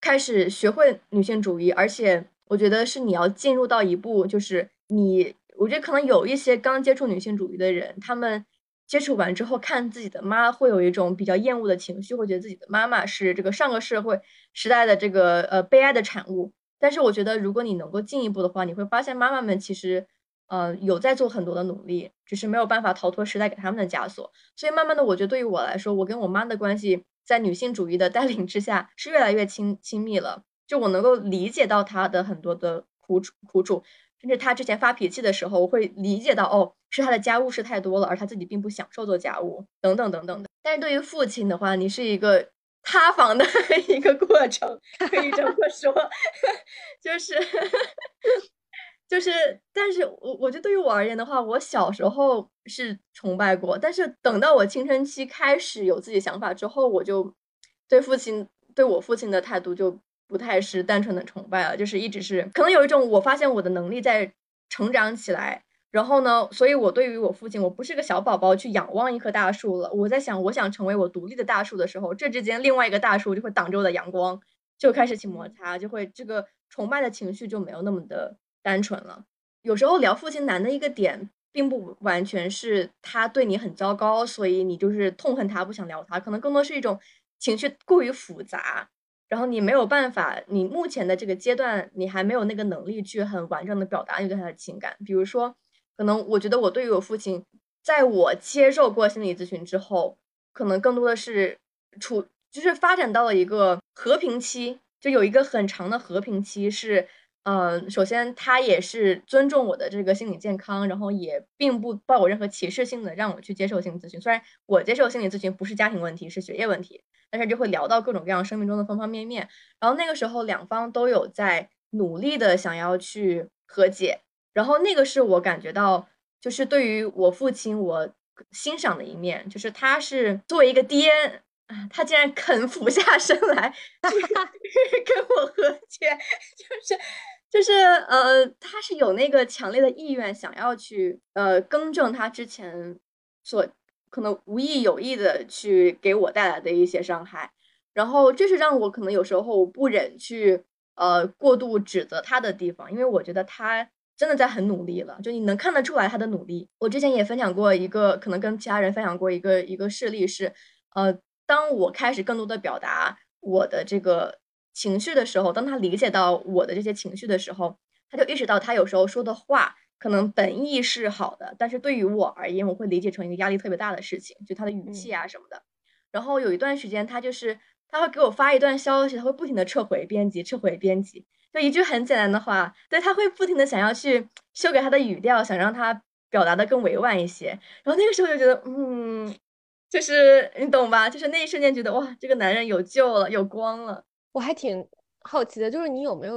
开始学会女性主义，而且我觉得是你要进入到一步，就是你。我觉得可能有一些刚接触女性主义的人，他们接触完之后看自己的妈，会有一种比较厌恶的情绪，会觉得自己的妈妈是这个上个社会时代的这个呃悲哀的产物。但是我觉得，如果你能够进一步的话，你会发现妈妈们其实呃有在做很多的努力，只是没有办法逃脱时代给他们的枷锁。所以慢慢的，我觉得对于我来说，我跟我妈的关系在女性主义的带领之下是越来越亲亲密了。就我能够理解到她的很多的苦楚苦楚。甚至他之前发脾气的时候，我会理解到，哦，是他的家务事太多了，而他自己并不享受做家务，等等等等的。但是对于父亲的话，你是一个塌房的 一个过程，可以这么说，就是 就是，但是我我觉得对于我而言的话，我小时候是崇拜过，但是等到我青春期开始有自己想法之后，我就对父亲对我父亲的态度就不太是单纯的崇拜了，就是一直是可能有一种我发现我的能力在成长起来，然后呢，所以我对于我父亲，我不是个小宝宝去仰望一棵大树了，我在想，我想成为我独立的大树的时候，这之间另外一个大树就会挡着我的阳光，就开始起摩擦，就会这个崇拜的情绪就没有那么的。单纯了，有时候聊父亲难的一个点，并不完全是他对你很糟糕，所以你就是痛恨他，不想聊他。可能更多是一种情绪过于复杂，然后你没有办法，你目前的这个阶段，你还没有那个能力去很完整的表达你对他的情感。比如说，可能我觉得我对于我父亲，在我接受过心理咨询之后，可能更多的是处，就是发展到了一个和平期，就有一个很长的和平期是。嗯，首先他也是尊重我的这个心理健康，然后也并不抱有任何歧视性的让我去接受心理咨询。虽然我接受心理咨询不是家庭问题，是学业问题，但是就会聊到各种各样生命中的方方面面。然后那个时候两方都有在努力的想要去和解。然后那个是我感觉到，就是对于我父亲我欣赏的一面，就是他是作为一个爹。他竟然肯俯下身来 跟我和解，就是就是呃，他是有那个强烈的意愿，想要去呃更正他之前所可能无意有意的去给我带来的一些伤害，然后这是让我可能有时候不忍去呃过度指责他的地方，因为我觉得他真的在很努力了，就你能看得出来他的努力。我之前也分享过一个，可能跟其他人分享过一个一个事例是呃。当我开始更多的表达我的这个情绪的时候，当他理解到我的这些情绪的时候，他就意识到他有时候说的话可能本意是好的，但是对于我而言，我会理解成一个压力特别大的事情，就他的语气啊什么的。然后有一段时间，他就是他会给我发一段消息，他会不停的撤回编辑，撤回编辑，就一句很简单的话，对他会不停的想要去修改他的语调，想让他表达的更委婉一些。然后那个时候就觉得，嗯。就是你懂吧？就是那一瞬间觉得哇，这个男人有救了，有光了。我还挺好奇的，就是你有没有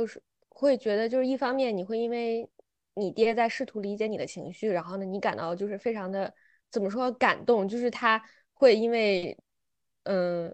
会觉得，就是一方面你会因为你爹在试图理解你的情绪，然后呢，你感到就是非常的怎么说感动，就是他会因为嗯，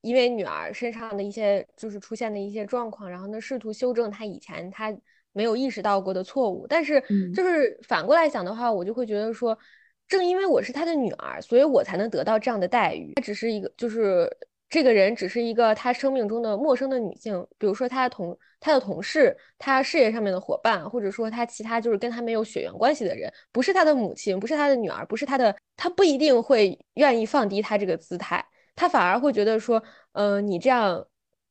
因为女儿身上的一些就是出现的一些状况，然后呢，试图修正他以前他没有意识到过的错误。但是就是反过来想的话，我就会觉得说。正因为我是他的女儿，所以我才能得到这样的待遇。他只是一个，就是这个人只是一个他生命中的陌生的女性，比如说他的同他的同事，他事业上面的伙伴，或者说他其他就是跟他没有血缘关系的人，不是他的母亲，不是他的女儿，不是他的，他不一定会愿意放低他这个姿态，他反而会觉得说，嗯，你这样，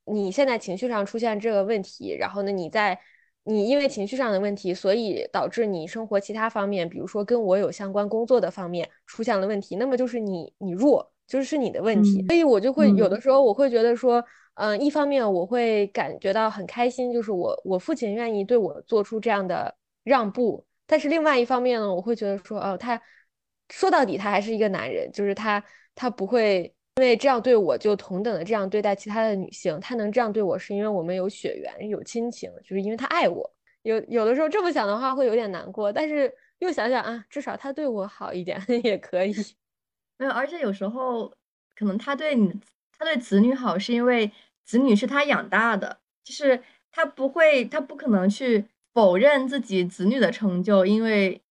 你现在情绪上出现这个问题，然后呢，你在。你因为情绪上的问题，所以导致你生活其他方面，比如说跟我有相关工作的方面出现了问题，那么就是你你弱，就是是你的问题。所以我就会有的时候我会觉得说，嗯，一方面我会感觉到很开心，就是我我父亲愿意对我做出这样的让步，但是另外一方面呢，我会觉得说，哦，他说到底他还是一个男人，就是他他不会。因为这样对我就同等的这样对待其他的女性，他能这样对我是因为我们有血缘有亲情，就是因为他爱我。有有的时候这么想的话会有点难过，但是又想想啊，至少他对我好一点 也可以。没有，而且有时候可能他对你，他对子女好是因为子女是他养大的，就是他不会，他不可能去否认自己子女的成就，因为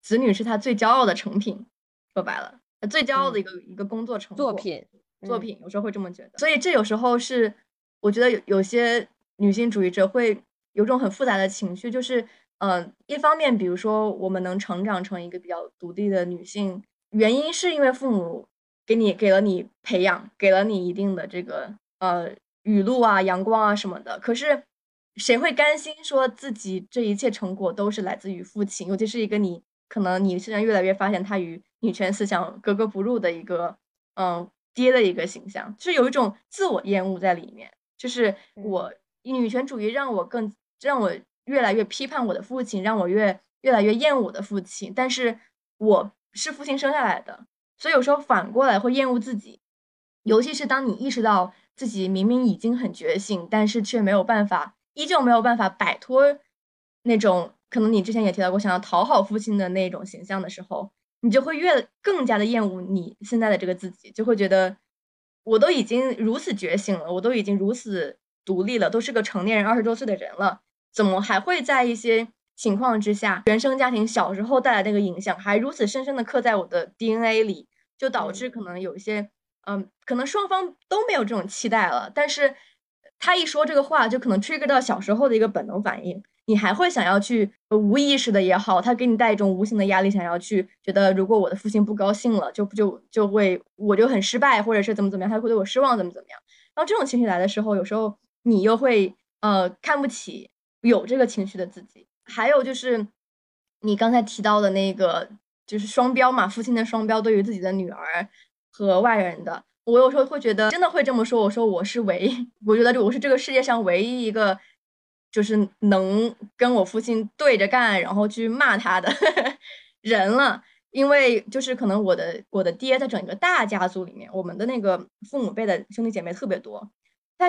子女是他最骄傲的成品。说白了。最骄傲的一个一个工作成作品作品，有时候会这么觉得，所以这有时候是我觉得有有些女性主义者会有种很复杂的情绪，就是嗯，一方面，比如说我们能成长成一个比较独立的女性，原因是因为父母给你给了你培养，给了你一定的这个呃雨露啊、阳光啊什么的。可是谁会甘心说自己这一切成果都是来自于父亲？尤其是一个你可能你现在越来越发现他与女权思想格格不入的一个，嗯，爹的一个形象，就是有一种自我厌恶在里面。就是我女权主义让我更让我越来越批判我的父亲，让我越越来越厌恶我的父亲。但是我是父亲生下来的，所以有时候反过来会厌恶自己。尤其是当你意识到自己明明已经很觉醒，但是却没有办法，依旧没有办法摆脱那种可能你之前也提到过，想要讨好父亲的那种形象的时候，你就会越更加的厌恶你现在的这个自己，就会觉得我都已经如此觉醒了，我都已经如此独立了，都是个成年人，二十多岁的人了，怎么还会在一些情况之下，原生家庭小时候带来那个影响，还如此深深的刻在我的 DNA 里，就导致可能有一些，嗯，可能双方都没有这种期待了，但是。他一说这个话，就可能 trigger 到小时候的一个本能反应，你还会想要去无意识的也好，他给你带一种无形的压力，想要去觉得如果我的父亲不高兴了，就就就会我就很失败，或者是怎么怎么样，他会对我失望，怎么怎么样。然后这种情绪来的时候，有时候你又会呃看不起有这个情绪的自己。还有就是你刚才提到的那个，就是双标嘛，父亲的双标对于自己的女儿和外人的。我有时候会觉得，真的会这么说。我说我是唯一，我觉得我是这个世界上唯一一个，就是能跟我父亲对着干，然后去骂他的 人了。因为就是可能我的我的爹在整个大家族里面，我们的那个父母辈的兄弟姐妹特别多，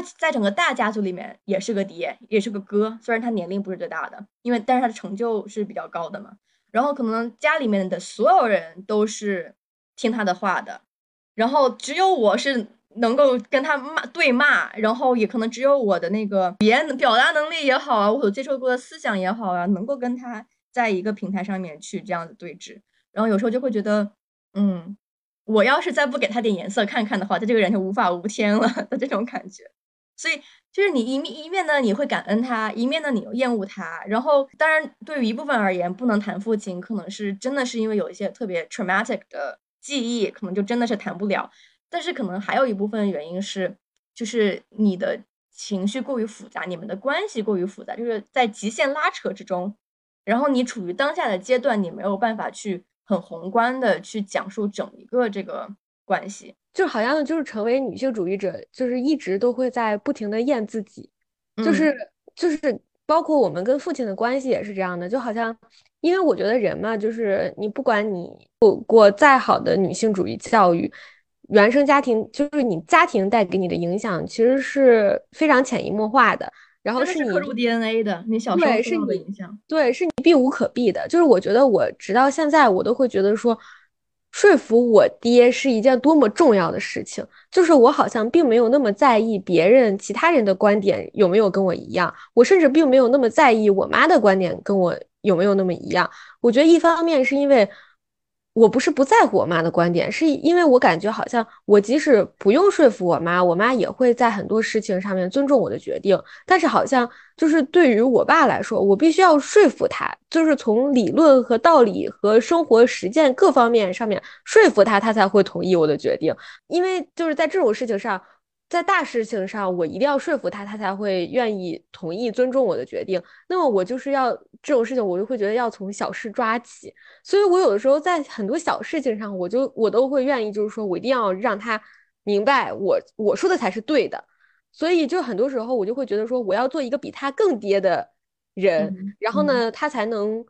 在在整个大家族里面也是个爹，也是个哥。虽然他年龄不是最大的，因为但是他的成就是比较高的嘛。然后可能家里面的所有人都是听他的话的。然后只有我是能够跟他骂对骂，然后也可能只有我的那个语言表达能力也好啊，我所接受过的思想也好啊，能够跟他在一个平台上面去这样子对峙。然后有时候就会觉得，嗯，我要是再不给他点颜色看看的话，他这个人就无法无天了 的这种感觉。所以就是你一面一面呢，你会感恩他，一面呢你又厌恶他。然后当然对于一部分而言，不能谈父亲，可能是真的是因为有一些特别 traumatic 的。记忆可能就真的是谈不了，但是可能还有一部分原因是，就是你的情绪过于复杂，你们的关系过于复杂，就是在极限拉扯之中，然后你处于当下的阶段，你没有办法去很宏观的去讲述整一个这个关系，就好像就是成为女性主义者，就是一直都会在不停的验自己，就是就是包括我们跟父亲的关系也是这样的，就好像。因为我觉得人嘛，就是你不管你过过再好的女性主义教育，原生家庭就是你家庭带给你的影响，其实是非常潜移默化的。然后是你刻入 DNA 的，你小时候受到的影响，对，是你避无可避的。就是我觉得我直到现在，我都会觉得说，说服我爹是一件多么重要的事情。就是我好像并没有那么在意别人其他人的观点有没有跟我一样，我甚至并没有那么在意我妈的观点跟我。有没有那么一样？我觉得一方面是因为我不是不在乎我妈的观点，是因为我感觉好像我即使不用说服我妈，我妈也会在很多事情上面尊重我的决定。但是好像就是对于我爸来说，我必须要说服他，就是从理论和道理和生活实践各方面上面说服他，他才会同意我的决定。因为就是在这种事情上。在大事情上，我一定要说服他，他才会愿意同意尊重我的决定。那么我就是要这种事情，我就会觉得要从小事抓起。所以我有的时候在很多小事情上，我就我都会愿意，就是说我一定要让他明白我我说的才是对的。所以就很多时候我就会觉得说，我要做一个比他更爹的人，然后呢，他才能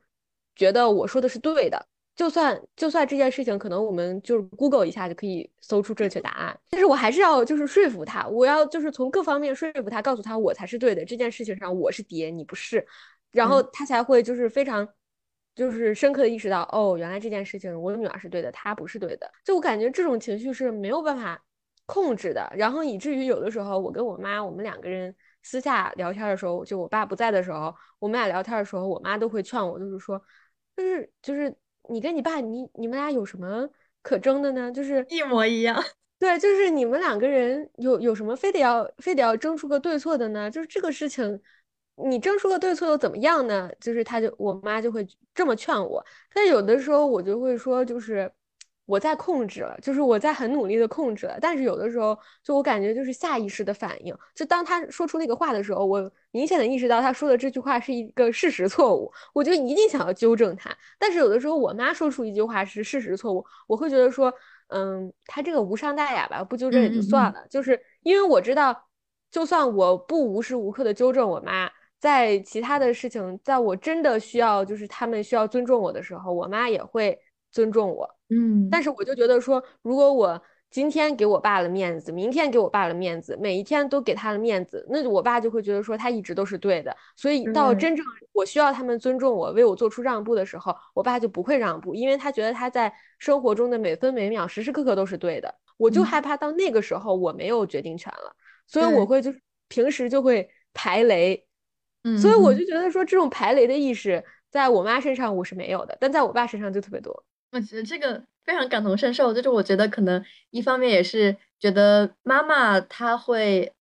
觉得我说的是对的。就算就算这件事情可能我们就是 Google 一下就可以搜出正确答案，但是我还是要就是说服他，我要就是从各方面说服他，告诉他我才是对的，这件事情上我是爹，你不是，然后他才会就是非常就是深刻的意识到，哦，原来这件事情我女儿是对的，她不是对的。就我感觉这种情绪是没有办法控制的，然后以至于有的时候我跟我妈，我们两个人私下聊天的时候，就我爸不在的时候，我们俩聊天的时候，我妈都会劝我，就是说，就是就是。你跟你爸，你你们俩有什么可争的呢？就是一模一样。对，就是你们两个人有有什么非得要非得要争出个对错的呢？就是这个事情，你争出个对错又怎么样呢？就是他就我妈就会这么劝我，但有的时候我就会说，就是。我在控制了，就是我在很努力的控制了，但是有的时候，就我感觉就是下意识的反应，就当他说出那个话的时候，我明显的意识到他说的这句话是一个事实错误，我就一定想要纠正他。但是有的时候，我妈说出一句话是事实错误，我会觉得说，嗯，他这个无伤大雅吧，不纠正也就算了。就是因为我知道，就算我不无时无刻的纠正我妈，在其他的事情，在我真的需要，就是他们需要尊重我的时候，我妈也会尊重我。嗯，但是我就觉得说，如果我今天给我爸了面子，明天给我爸了面子，每一天都给他了面子，那我爸就会觉得说他一直都是对的。所以到真正我需要他们尊重我、为我做出让步的时候，我爸就不会让步，因为他觉得他在生活中的每分每秒、时时刻刻都是对的。我就害怕到那个时候我没有决定权了，所以我会就是平时就会排雷。嗯，所以我就觉得说这种排雷的意识，在我妈身上我是没有的，但在我爸身上就特别多。我觉得这个。非常感同身受，就是我觉得可能一方面也是觉得妈妈她会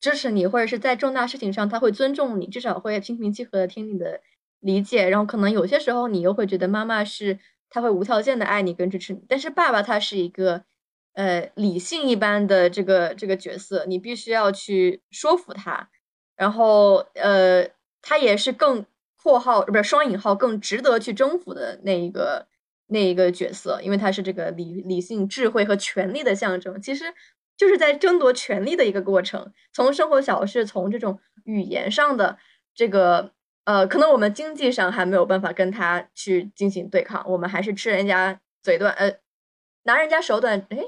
支持你，或者是在重大事情上她会尊重你，至少会心平气和的听你的理解。然后可能有些时候你又会觉得妈妈是她会无条件的爱你跟支持你，但是爸爸他是一个呃理性一般的这个这个角色，你必须要去说服他，然后呃他也是更括号不是双引号更值得去征服的那一个。那一个角色，因为他是这个理理性、智慧和权力的象征，其实就是在争夺权力的一个过程。从生活小事，从这种语言上的这个，呃，可能我们经济上还没有办法跟他去进行对抗，我们还是吃人家嘴短，呃，拿人家手短，哎，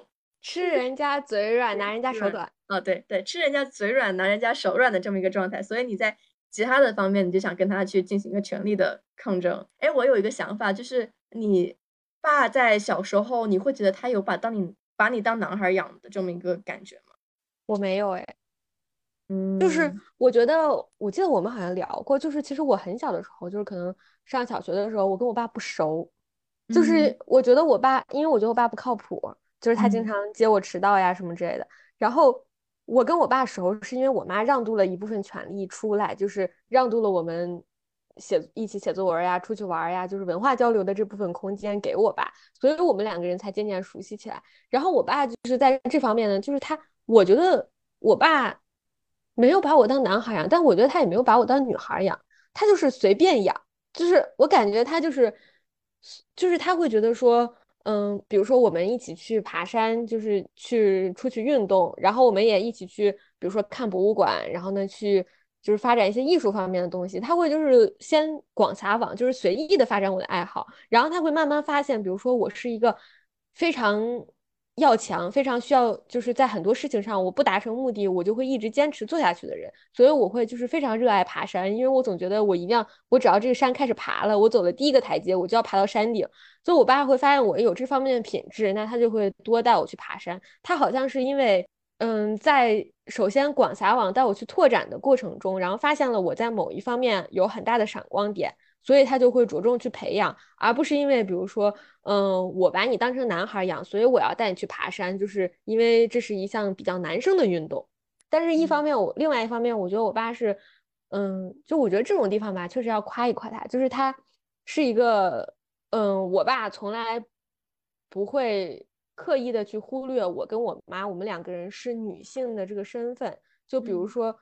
吃人家嘴软，拿人家手短，啊，对对，吃人家嘴软，拿人家手软的这么一个状态。所以你在其他的方面，你就想跟他去进行一个权力的抗争。哎，我有一个想法，就是你。爸在小时候，你会觉得他有把当你把你当男孩养的这么一个感觉吗？我没有哎，嗯，就是我觉得，我记得我们好像聊过，就是其实我很小的时候，就是可能上小学的时候，我跟我爸不熟，就是我觉得我爸，因为我觉得我爸不靠谱，就是他经常接我迟到呀什么之类的。然后我跟我爸熟，是因为我妈让渡了一部分权利出来，就是让渡了我们。写一起写作文呀，出去玩呀，就是文化交流的这部分空间给我爸，所以我们两个人才渐渐熟悉起来。然后我爸就是在这方面呢，就是他，我觉得我爸没有把我当男孩养，但我觉得他也没有把我当女孩养，他就是随便养。就是我感觉他就是，就是他会觉得说，嗯，比如说我们一起去爬山，就是去出去运动，然后我们也一起去，比如说看博物馆，然后呢去。就是发展一些艺术方面的东西，他会就是先广撒网，就是随意的发展我的爱好，然后他会慢慢发现，比如说我是一个非常要强、非常需要，就是在很多事情上我不达成目的，我就会一直坚持做下去的人。所以我会就是非常热爱爬山，因为我总觉得我一定要，我只要这个山开始爬了，我走了第一个台阶，我就要爬到山顶。所以我爸会发现我有这方面的品质，那他就会多带我去爬山。他好像是因为。嗯，在首先广撒网带我去拓展的过程中，然后发现了我在某一方面有很大的闪光点，所以他就会着重去培养，而不是因为比如说，嗯，我把你当成男孩养，所以我要带你去爬山，就是因为这是一项比较男生的运动。但是，一方面我另外一方面，我觉得我爸是，嗯，就我觉得这种地方吧，确实要夸一夸他，就是他是一个，嗯，我爸从来不会。刻意的去忽略我跟我妈，我们两个人是女性的这个身份。就比如说，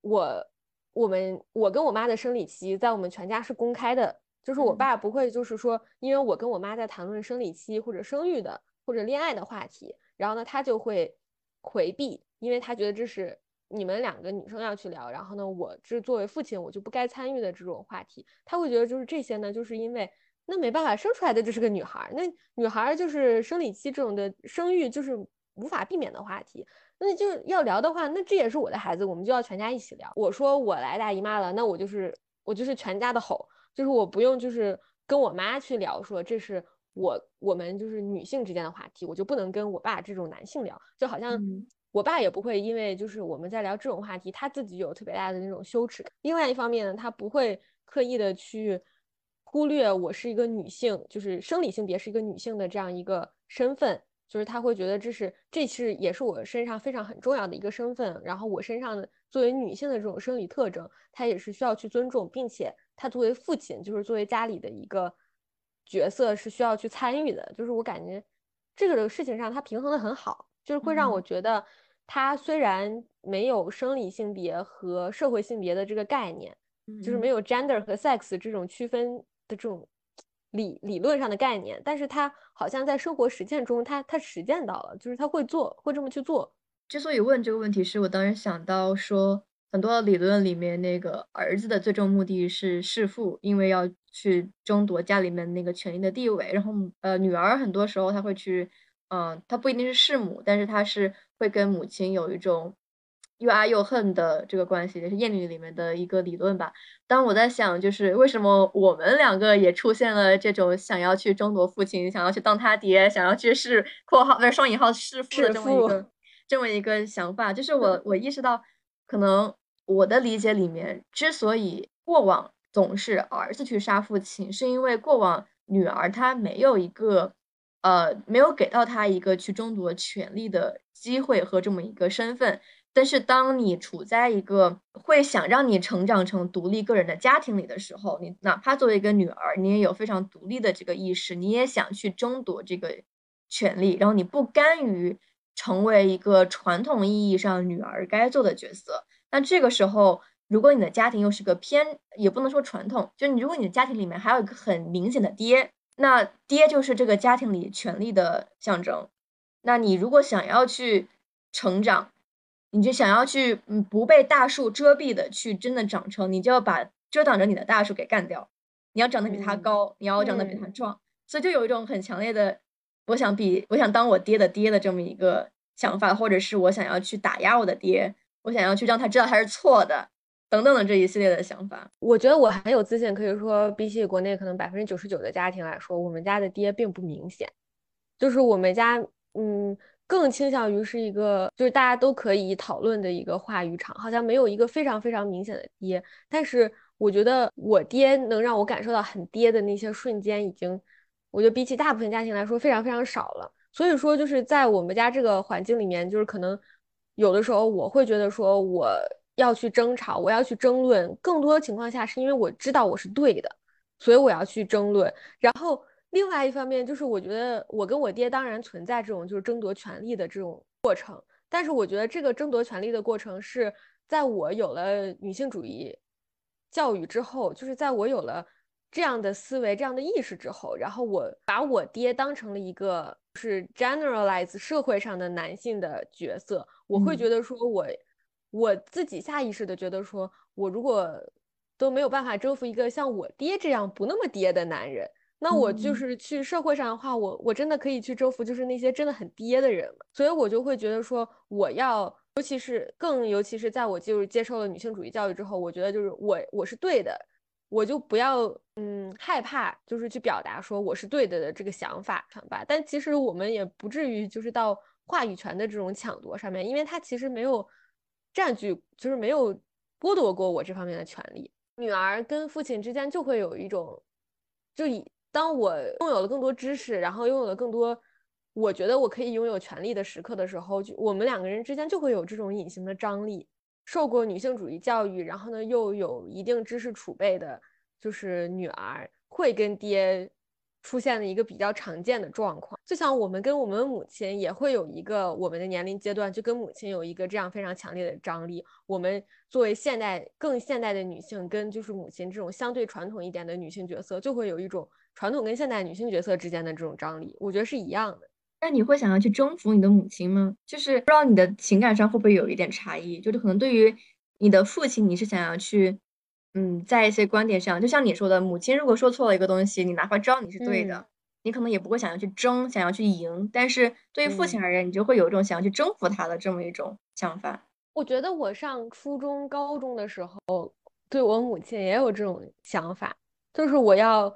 我我们我跟我妈的生理期在我们全家是公开的，就是我爸不会就是说，因为我跟我妈在谈论生理期或者生育的或者恋爱的话题，然后呢他就会回避，因为他觉得这是你们两个女生要去聊，然后呢我这作为父亲我就不该参与的这种话题，他会觉得就是这些呢，就是因为。那没办法，生出来的就是个女孩。那女孩就是生理期这种的生育，就是无法避免的话题。那就要聊的话，那这也是我的孩子，我们就要全家一起聊。我说我来大姨妈了，那我就是我就是全家的吼，就是我不用就是跟我妈去聊，说这是我我们就是女性之间的话题，我就不能跟我爸这种男性聊，就好像我爸也不会因为就是我们在聊这种话题，他自己有特别大的那种羞耻感。另外一方面呢，他不会刻意的去。忽略我是一个女性，就是生理性别是一个女性的这样一个身份，就是他会觉得这是这是也是我身上非常很重要的一个身份。然后我身上的作为女性的这种生理特征，他也是需要去尊重，并且他作为父亲，就是作为家里的一个角色是需要去参与的。就是我感觉这个事情上他平衡的很好，就是会让我觉得他虽然没有生理性别和社会性别的这个概念，就是没有 gender 和 sex 这种区分。的这种理理论上的概念，但是他好像在生活实践中，他他实践到了，就是他会做，会这么去做。之所以问这个问题，是我当时想到说，很多理论里面那个儿子的最终目的是弑父，因为要去争夺家里面那个权力的地位。然后，呃，女儿很多时候她会去，嗯，他不一定是弑母，但是他是会跟母亲有一种又爱又恨的这个关系，也是厌女里面的一个理论吧。当我在想，就是为什么我们两个也出现了这种想要去争夺父亲，想要去当他爹，想要去弑（括号不是双引号）弑父的这么一个这么一个想法，就是我我意识到，可能我的理解里面，之所以过往总是儿子去杀父亲，是因为过往女儿她没有一个。呃，没有给到他一个去争夺权利的机会和这么一个身份。但是，当你处在一个会想让你成长成独立个人的家庭里的时候，你哪怕作为一个女儿，你也有非常独立的这个意识，你也想去争夺这个权利，然后你不甘于成为一个传统意义上女儿该做的角色。那这个时候，如果你的家庭又是个偏，也不能说传统，就你如果你的家庭里面还有一个很明显的爹。那爹就是这个家庭里权力的象征。那你如果想要去成长，你就想要去嗯不被大树遮蔽的去真的长成，你就要把遮挡着你的大树给干掉。你要长得比他高，你要长得比他壮，所以就有一种很强烈的，我想比我想当我爹的爹的这么一个想法，或者是我想要去打压我的爹，我想要去让他知道他是错的。等等的这一系列的想法，我觉得我很有自信，可以说比起国内可能百分之九十九的家庭来说，我们家的爹并不明显，就是我们家嗯更倾向于是一个就是大家都可以讨论的一个话语场，好像没有一个非常非常明显的爹。但是我觉得我爹能让我感受到很爹的那些瞬间，已经我觉得比起大部分家庭来说非常非常少了。所以说就是在我们家这个环境里面，就是可能有的时候我会觉得说我。要去争吵，我要去争论，更多情况下是因为我知道我是对的，所以我要去争论。然后另外一方面就是，我觉得我跟我爹当然存在这种就是争夺权力的这种过程，但是我觉得这个争夺权力的过程是在我有了女性主义教育之后，就是在我有了这样的思维、这样的意识之后，然后我把我爹当成了一个是 generalize 社会上的男性的角色，我会觉得说我。我自己下意识的觉得，说我如果都没有办法征服一个像我爹这样不那么爹的男人，那我就是去社会上的话，我我真的可以去征服，就是那些真的很爹的人所以我就会觉得说，我要，尤其是更尤其是在我就是接受了女性主义教育之后，我觉得就是我我是对的，我就不要嗯害怕，就是去表达说我是对的的这个想法吧。但其实我们也不至于就是到话语权的这种抢夺上面，因为他其实没有。占据就是没有剥夺过我这方面的权利。女儿跟父亲之间就会有一种，就以当我拥有了更多知识，然后拥有了更多我觉得我可以拥有权利的时刻的时候，就我们两个人之间就会有这种隐形的张力。受过女性主义教育，然后呢又有一定知识储备的，就是女儿会跟爹。出现了一个比较常见的状况，就像我们跟我们母亲也会有一个我们的年龄阶段，就跟母亲有一个这样非常强烈的张力。我们作为现代更现代的女性，跟就是母亲这种相对传统一点的女性角色，就会有一种传统跟现代女性角色之间的这种张力。我觉得是一样的。那你会想要去征服你的母亲吗？就是不知道你的情感上会不会有一点差异？就是可能对于你的父亲，你是想要去。嗯，在一些观点上，就像你说的，母亲如果说错了一个东西，你哪怕知道你是对的，你可能也不会想要去争，想要去赢。但是对于父亲而言，你就会有一种想要去征服他的这么一种想法。我觉得我上初中、高中的时候，对我母亲也有这种想法，就是我要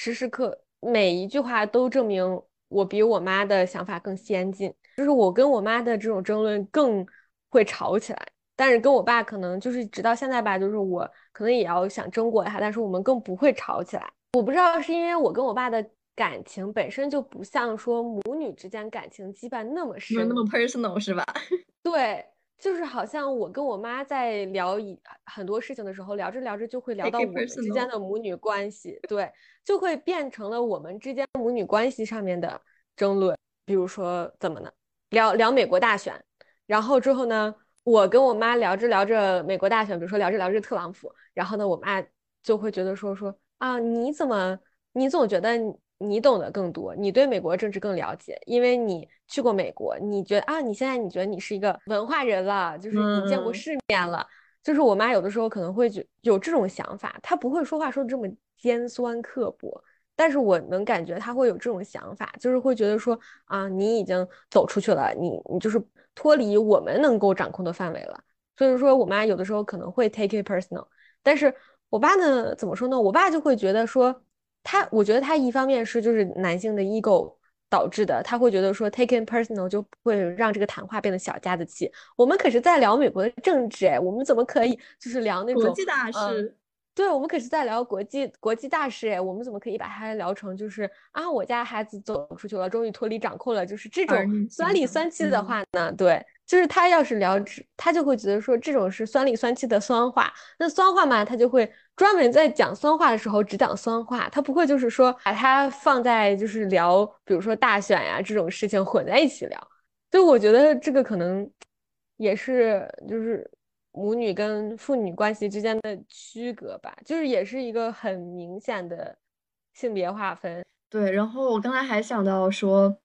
时时刻每一句话都证明我比我妈的想法更先进，就是我跟我妈的这种争论更会吵起来。但是跟我爸可能就是直到现在吧，就是我可能也要想争过他，但是我们更不会吵起来。我不知道是因为我跟我爸的感情本身就不像说母女之间感情羁绊那么深，那么 personal 是吧？对，就是好像我跟我妈在聊一很多事情的时候，聊着聊着就会聊到我们之间的母女关系，对，就会变成了我们之间母女关系上面的争论。比如说怎么呢？聊聊美国大选，然后之后呢？我跟我妈聊着聊着美国大选，比如说聊着聊着特朗普，然后呢，我妈就会觉得说说啊，你怎么你总觉得你懂得更多，你对美国政治更了解，因为你去过美国，你觉得啊，你现在你觉得你是一个文化人了，就是你见过世面了，就是我妈有的时候可能会觉有这种想法，她不会说话说的这么尖酸刻薄，但是我能感觉她会有这种想法，就是会觉得说啊，你已经走出去了，你你就是脱离我们能够掌控的范围了。所以说我妈有的时候可能会 take it personal，但是我爸呢，怎么说呢？我爸就会觉得说他，我觉得他一方面是就是男性的 ego 导致的，他会觉得说 take it personal 就会让这个谈话变得小家子气。我们可是在聊美国的政治，哎，我们怎么可以就是聊那种国际大事？对，我们可是在聊国际国际大事哎，我们怎么可以把它聊成就是啊，我家孩子走出去了，终于脱离掌控了，就是这种酸里酸气的话呢？对，就是他要是聊，他就会觉得说这种是酸里酸气的酸话。那酸话嘛，他就会专门在讲酸话的时候只讲酸话，他不会就是说把它放在就是聊，比如说大选呀这种事情混在一起聊。就我觉得这个可能也是就是。母女跟父女关系之间的区隔吧，就是也是一个很明显的性别划分。对，然后我刚才还想到说，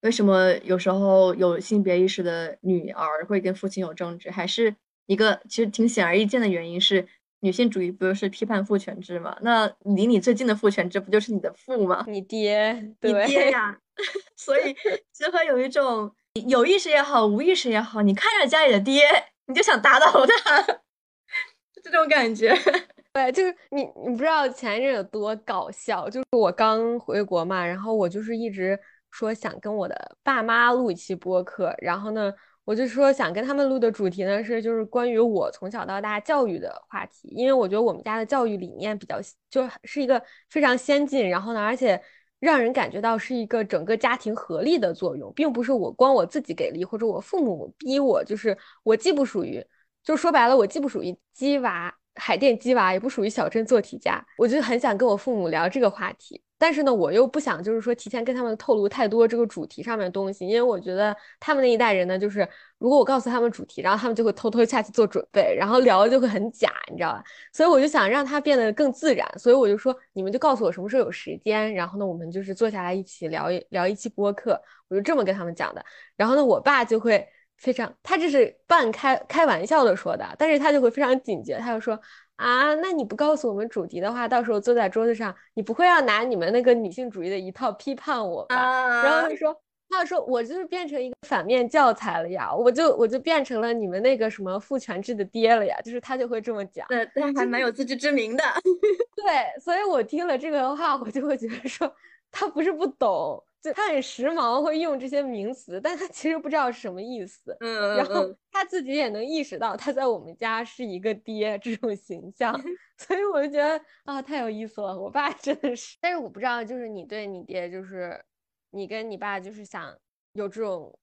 为什么有时候有性别意识的女儿会跟父亲有争执，还是一个其实挺显而易见的原因是，女性主义不就是批判父权制吗？那离你最近的父权制不就是你的父吗？你爹，你爹呀。所以就会有一种有意识也好，无意识也好，你看着家里的爹。你就想打倒他，这种感觉。对，就是你，你不知道前一阵有多搞笑。就是我刚回国嘛，然后我就是一直说想跟我的爸妈录一期播客，然后呢，我就说想跟他们录的主题呢是就是关于我从小到大教育的话题，因为我觉得我们家的教育理念比较就是一个非常先进，然后呢，而且。让人感觉到是一个整个家庭合力的作用，并不是我光我自己给力，或者我父母逼我，就是我既不属于，就说白了，我既不属于鸡娃。海淀鸡娃也不属于小镇做题家，我就很想跟我父母聊这个话题，但是呢，我又不想就是说提前跟他们透露太多这个主题上面的东西，因为我觉得他们那一代人呢，就是如果我告诉他们主题，然后他们就会偷偷下去做准备，然后聊的就会很假，你知道吧？所以我就想让他变得更自然，所以我就说你们就告诉我什么时候有时间，然后呢，我们就是坐下来一起聊一聊一期播客，我就这么跟他们讲的。然后呢，我爸就会。非常，他这是半开开玩笑的说的，但是他就会非常警觉，他就说啊，那你不告诉我们主题的话，到时候坐在桌子上，你不会要拿你们那个女性主义的一套批判我吧？然后就说，他就说我就是变成一个反面教材了呀，我就我就变成了你们那个什么父权制的爹了呀，就是他就会这么讲，对，他还蛮有自知之明的，对，所以我听了这个话，我就会觉得说他不是不懂。就他很时髦，会用这些名词，但他其实不知道是什么意思。嗯，然后他自己也能意识到他在我们家是一个爹这种形象，所以我就觉得啊，太有意思了。我爸真的是，但是我不知道，就是你对你爹，就是你跟你爸，就是想有这种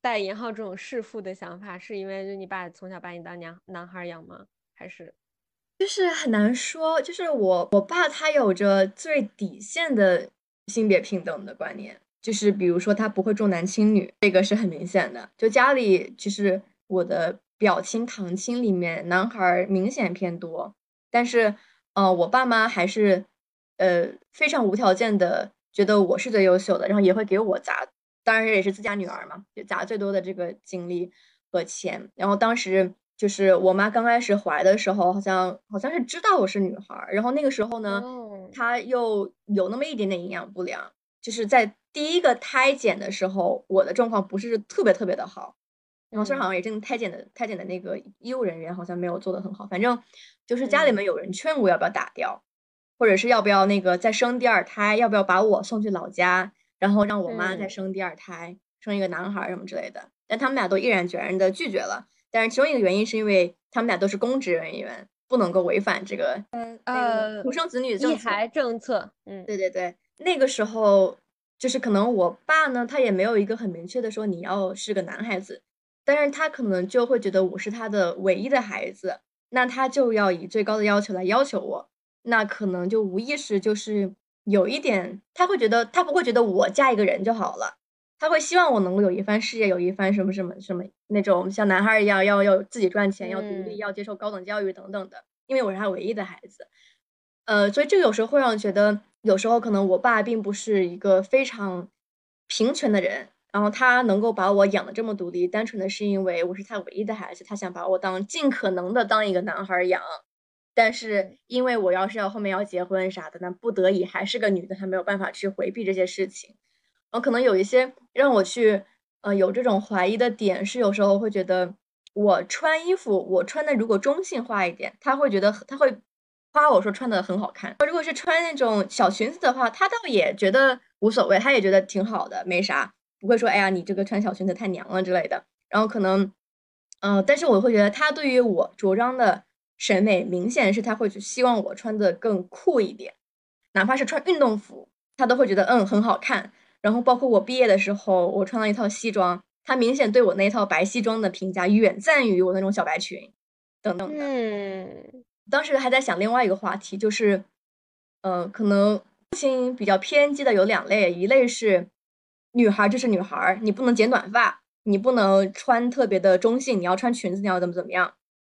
带引号这种弑父的想法，是因为就你爸从小把你当娘男孩养吗？还是就是很难说。就是我我爸他有着最底线的。性别平等的观念，就是比如说他不会重男轻女，这个是很明显的。就家里其实我的表亲堂亲里面男孩明显偏多，但是呃我爸妈还是呃非常无条件的觉得我是最优秀的，然后也会给我砸，当然也是自家女儿嘛，就砸最多的这个精力和钱。然后当时就是我妈刚开始怀的时候，好像好像是知道我是女孩，然后那个时候呢。她又有那么一点点营养不良，就是在第一个胎检的时候，我的状况不是特别特别的好，然后虽然好像也正胎检的胎检的那个医务人员好像没有做的很好，反正就是家里面有人劝我要不要打掉，或者是要不要那个再生第二胎，要不要把我送去老家，然后让我妈再生第二胎，生一个男孩什么之类的，但他们俩都毅然决然的拒绝了，但是其中一个原因是因为他们俩都是公职人员。不能够违反这个嗯呃独生子女一孩政策，嗯，对对对，那个时候就是可能我爸呢，他也没有一个很明确的说你要是个男孩子，但是他可能就会觉得我是他的唯一的孩子，那他就要以最高的要求来要求我，那可能就无意识就是有一点，他会觉得他不会觉得我嫁一个人就好了。他会希望我能够有一番事业，有一番什么什么什么那种像男孩一样，要要自己赚钱，要独立，要接受高等教育等等的。因为我是他唯一的孩子，呃，所以这个有时候会让我觉得，有时候可能我爸并不是一个非常平权的人，然后他能够把我养的这么独立，单纯的是因为我是他唯一的孩子，他想把我当尽可能的当一个男孩养。但是因为我要是要后面要结婚啥的，那不得已还是个女的，她没有办法去回避这些事情。然后可能有一些让我去呃有这种怀疑的点，是有时候会觉得我穿衣服，我穿的如果中性化一点，他会觉得他会夸我说穿的很好看。如果是穿那种小裙子的话，他倒也觉得无所谓，他也觉得挺好的，没啥，不会说哎呀你这个穿小裙子太娘了之类的。然后可能嗯，但是我会觉得他对于我着装的。审美明显是他会去希望我穿的更酷一点，哪怕是穿运动服，他都会觉得嗯很好看。然后包括我毕业的时候，我穿了一套西装，他明显对我那套白西装的评价远赞于我那种小白裙，等等的。嗯，当时还在想另外一个话题，就是，呃，可能父亲比较偏激的有两类，一类是女孩就是女孩，你不能剪短发，你不能穿特别的中性，你要穿裙子，你要怎么怎么样。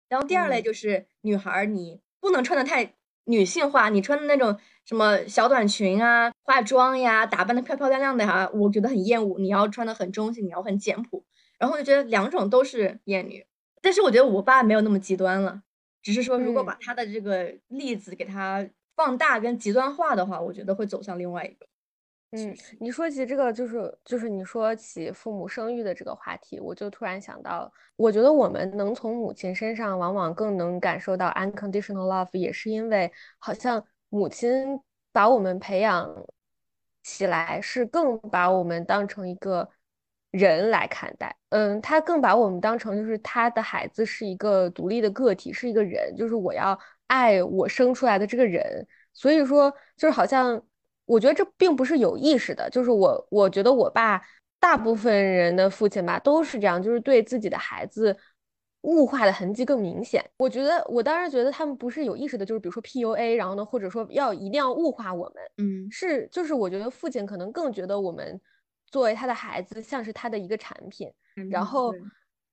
然后第二类就是女孩，你不能穿的太女性化，你穿的那种什么小短裙啊、化妆呀、打扮的漂漂亮亮的哈，我觉得很厌恶。你要穿的很中性，你要很简朴。然后就觉得两种都是厌女，但是我觉得我爸没有那么极端了，只是说如果把他的这个例子给他放大跟极端化的话，我觉得会走向另外一个。嗯，你说起这个，就是就是你说起父母生育的这个话题，我就突然想到，我觉得我们能从母亲身上往往更能感受到 unconditional love，也是因为好像母亲把我们培养起来，是更把我们当成一个人来看待。嗯，他更把我们当成就是他的孩子是一个独立的个体，是一个人，就是我要爱我生出来的这个人。所以说，就是好像。我觉得这并不是有意识的，就是我，我觉得我爸大部分人的父亲吧都是这样，就是对自己的孩子物化的痕迹更明显。我觉得，我当时觉得他们不是有意识的，就是比如说 PUA，然后呢，或者说要一定要物化我们，嗯，是，就是我觉得父亲可能更觉得我们作为他的孩子像是他的一个产品，然后。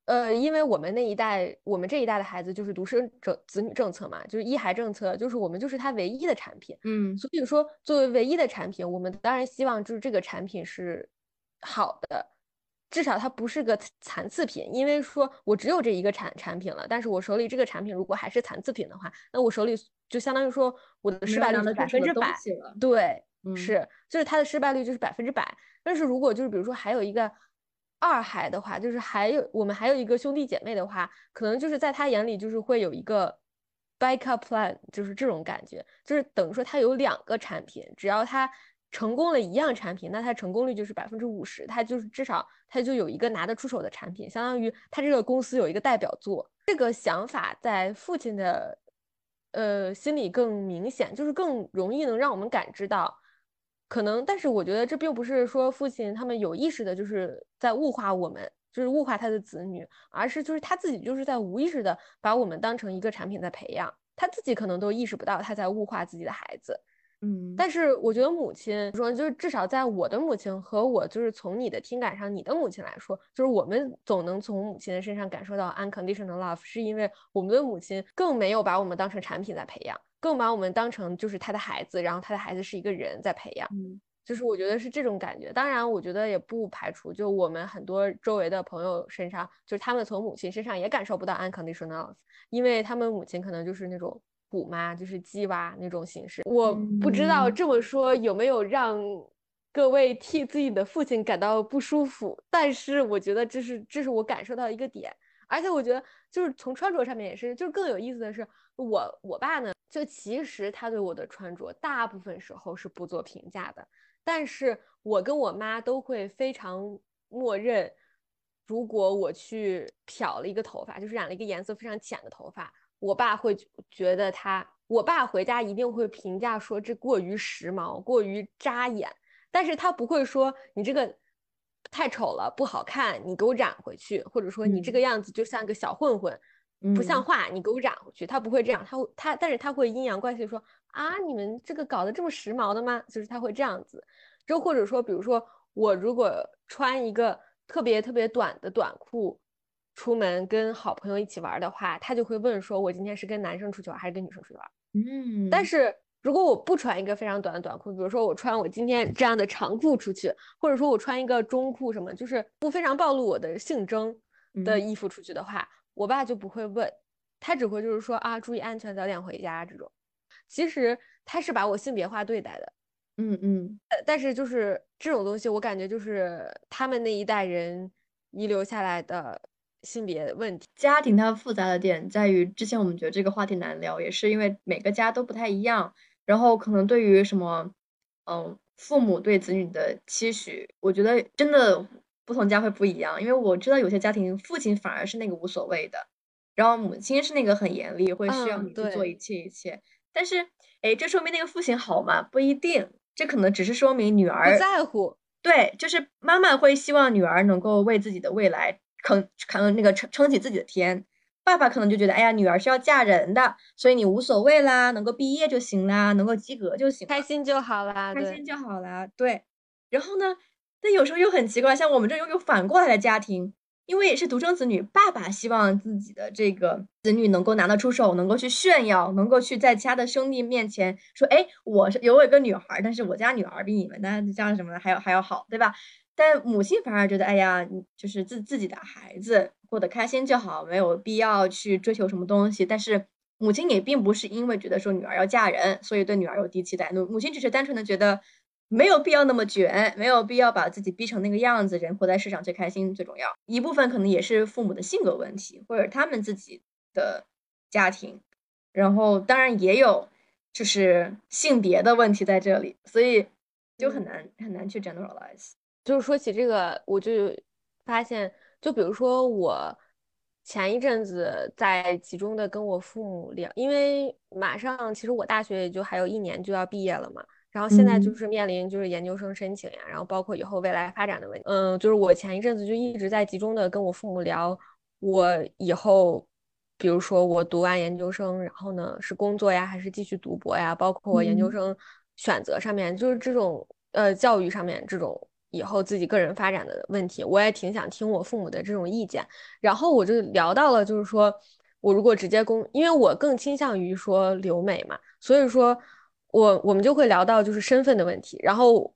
呃，因为我们那一代，我们这一代的孩子就是独生政子女政策嘛，就是一孩政策，就是我们就是他唯一的产品。嗯，所以说作为唯一的产品，我们当然希望就是这个产品是好的，至少它不是个残次品。因为说我只有这一个产产品了，但是我手里这个产品如果还是残次品的话，那我手里就相当于说我的失败率是百分之百。对，是，就是它的失败率就是百分之百。但是如果就是比如说还有一个。二孩的话，就是还有我们还有一个兄弟姐妹的话，可能就是在他眼里就是会有一个 backup plan，就是这种感觉，就是等于说他有两个产品，只要他成功了一样产品，那他成功率就是百分之五十，他就是至少他就有一个拿得出手的产品，相当于他这个公司有一个代表作。这个想法在父亲的呃心里更明显，就是更容易能让我们感知到。可能，但是我觉得这并不是说父亲他们有意识的，就是在物化我们，就是物化他的子女，而是就是他自己就是在无意识的把我们当成一个产品在培养，他自己可能都意识不到他在物化自己的孩子。嗯，但是我觉得母亲说，就是至少在我的母亲和我就是从你的听感上，你的母亲来说，就是我们总能从母亲的身上感受到 unconditional love，是因为我们的母亲更没有把我们当成产品在培养。更把我们当成就是他的孩子，然后他的孩子是一个人在培养，嗯，就是我觉得是这种感觉。当然，我觉得也不排除，就我们很多周围的朋友身上，就是他们从母亲身上也感受不到 unconditional love，因为他们母亲可能就是那种虎妈，就是鸡娃那种形式。我不知道这么说有没有让各位替自己的父亲感到不舒服，但是我觉得这是这是我感受到一个点。而且我觉得，就是从穿着上面也是，就是更有意思的是，我我爸呢，就其实他对我的穿着大部分时候是不做评价的，但是我跟我妈都会非常默认，如果我去漂了一个头发，就是染了一个颜色非常浅的头发，我爸会觉得他，我爸回家一定会评价说这过于时髦，过于扎眼，但是他不会说你这个。太丑了，不好看，你给我染回去，或者说你这个样子就像个小混混，不像话，你给我染回去。他不会这样，他会他，但是他会阴阳怪气说啊，你们这个搞得这么时髦的吗？就是他会这样子，就或者说，比如说我如果穿一个特别特别短的短裤出门跟好朋友一起玩的话，他就会问说，我今天是跟男生出去玩还是跟女生出去玩？嗯，但是。如果我不穿一个非常短的短裤，比如说我穿我今天这样的长裤出去，或者说我穿一个中裤什么，就是不非常暴露我的性征的衣服出去的话，我爸就不会问，他只会就是说啊，注意安全，早点回家这种。其实他是把我性别化对待的，嗯嗯。但是就是这种东西，我感觉就是他们那一代人遗留下来的性别问题。家庭它复杂的点在于，之前我们觉得这个话题难聊，也是因为每个家都不太一样。然后可能对于什么，嗯，父母对子女的期许，我觉得真的不同家会不一样。因为我知道有些家庭，父亲反而是那个无所谓的，然后母亲是那个很严厉，会需要你去做一切一切。但是，哎，这说明那个父亲好吗？不一定，这可能只是说明女儿不在乎。对，就是妈妈会希望女儿能够为自己的未来扛扛那个撑撑起自己的天。爸爸可能就觉得，哎呀，女儿是要嫁人的，所以你无所谓啦，能够毕业就行啦，能够及格就行，开心就好啦，开心就好啦。对，然后呢，但有时候又很奇怪，像我们这又有反过来的家庭，因为也是独生子女，爸爸希望自己的这个子女能够拿得出手，能够去炫耀，能够去在其他的兄弟面前说，哎，我是有一个女孩，但是我家女儿比你们那家什么的还要还要好，对吧？但母亲反而觉得，哎呀，就是自自己的孩子过得开心就好，没有必要去追求什么东西。但是母亲也并不是因为觉得说女儿要嫁人，所以对女儿有低期待。母母亲只是单纯的觉得没有必要那么卷，没有必要把自己逼成那个样子。人活在世上最开心最重要。一部分可能也是父母的性格问题，或者他们自己的家庭，然后当然也有就是性别的问题在这里，所以就很难很难去 generalize。就是说起这个，我就发现，就比如说我前一阵子在集中的跟我父母聊，因为马上其实我大学也就还有一年就要毕业了嘛，然后现在就是面临就是研究生申请呀，然后包括以后未来发展的问题，嗯，就是我前一阵子就一直在集中的跟我父母聊，我以后，比如说我读完研究生，然后呢是工作呀，还是继续读博呀，包括我研究生选择上面，就是这种呃教育上面这种。以后自己个人发展的问题，我也挺想听我父母的这种意见。然后我就聊到了，就是说我如果直接工，因为我更倾向于说留美嘛，所以说我我们就会聊到就是身份的问题。然后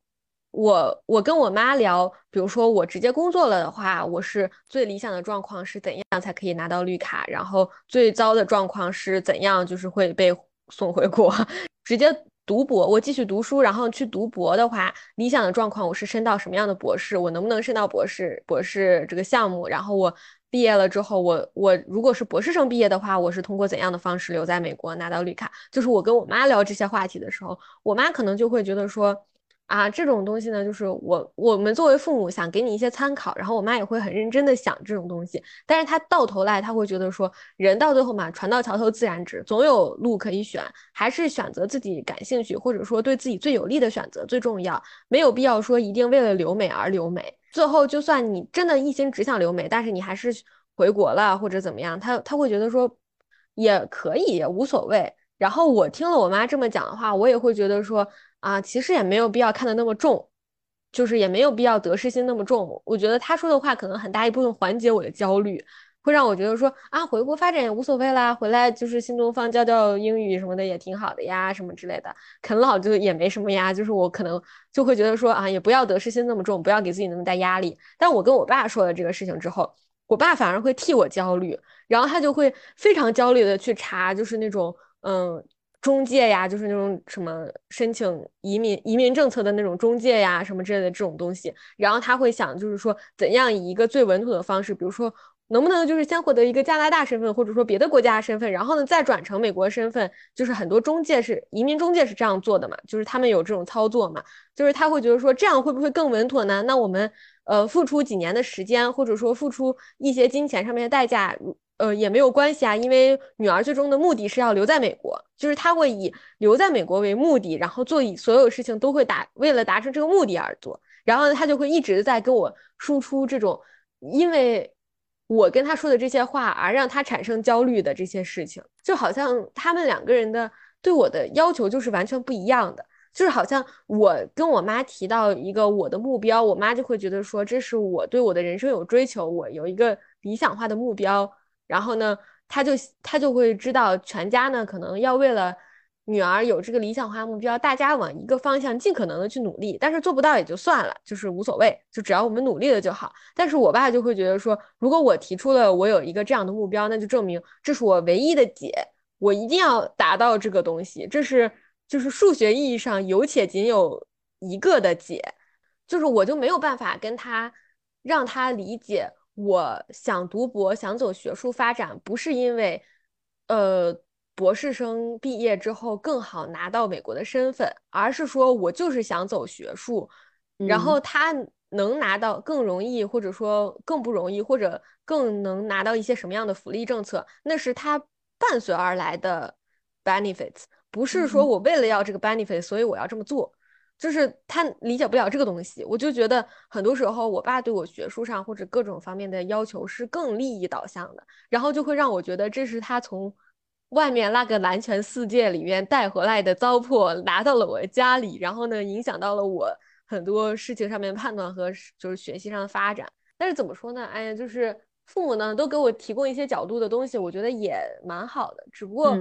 我我跟我妈聊，比如说我直接工作了的话，我是最理想的状况是怎样才可以拿到绿卡？然后最糟的状况是怎样，就是会被送回国，直接。读博，我继续读书，然后去读博的话，理想的状况我是升到什么样的博士？我能不能升到博士？博士这个项目，然后我毕业了之后，我我如果是博士生毕业的话，我是通过怎样的方式留在美国拿到绿卡？就是我跟我妈聊这些话题的时候，我妈可能就会觉得说。啊，这种东西呢，就是我我们作为父母想给你一些参考，然后我妈也会很认真的想这种东西，但是她到头来她会觉得说，人到最后嘛，船到桥头自然直，总有路可以选，还是选择自己感兴趣或者说对自己最有利的选择最重要，没有必要说一定为了留美而留美。最后就算你真的一心只想留美，但是你还是回国了或者怎么样，她她会觉得说也可以，无所谓。然后我听了我妈这么讲的话，我也会觉得说。啊，其实也没有必要看得那么重，就是也没有必要得失心那么重。我觉得他说的话可能很大一部分缓解我的焦虑，会让我觉得说啊，回国发展也无所谓啦，回来就是新东方教教英语什么的也挺好的呀，什么之类的，啃老就也没什么呀。就是我可能就会觉得说啊，也不要得失心那么重，不要给自己那么大压力。但我跟我爸说了这个事情之后，我爸反而会替我焦虑，然后他就会非常焦虑的去查，就是那种嗯。中介呀，就是那种什么申请移民移民政策的那种中介呀，什么之类的这种东西。然后他会想，就是说怎样以一个最稳妥的方式，比如说能不能就是先获得一个加拿大身份，或者说别的国家的身份，然后呢再转成美国身份。就是很多中介是移民中介是这样做的嘛，就是他们有这种操作嘛。就是他会觉得说这样会不会更稳妥呢？那我们呃付出几年的时间，或者说付出一些金钱上面的代价。呃，也没有关系啊，因为女儿最终的目的是要留在美国，就是她会以留在美国为目的，然后做以所有事情都会达为了达成这个目的而做，然后她就会一直在跟我输出这种，因为我跟她说的这些话而让她产生焦虑的这些事情，就好像他们两个人的对我的要求就是完全不一样的，就是好像我跟我妈提到一个我的目标，我妈就会觉得说这是我对我的人生有追求，我有一个理想化的目标。然后呢，他就他就会知道全家呢可能要为了女儿有这个理想化目标，大家往一个方向尽可能的去努力，但是做不到也就算了，就是无所谓，就只要我们努力了就好。但是我爸就会觉得说，如果我提出了我有一个这样的目标，那就证明这是我唯一的解，我一定要达到这个东西，这是就是数学意义上有且仅有一个的解，就是我就没有办法跟他让他理解，我想读博，想走学术发展，不是因为，呃。博士生毕业之后更好拿到美国的身份，而是说我就是想走学术，然后他能拿到更容易，或者说更不容易，或者更能拿到一些什么样的福利政策，那是他伴随而来的 benefits，不是说我为了要这个 benefit，所以我要这么做，就是他理解不了这个东西。我就觉得很多时候，我爸对我学术上或者各种方面的要求是更利益导向的，然后就会让我觉得这是他从。外面那个男权世界里面带回来的糟粕拿到了我家里，然后呢，影响到了我很多事情上面判断和就是学习上的发展。但是怎么说呢？哎呀，就是父母呢都给我提供一些角度的东西，我觉得也蛮好的。只不过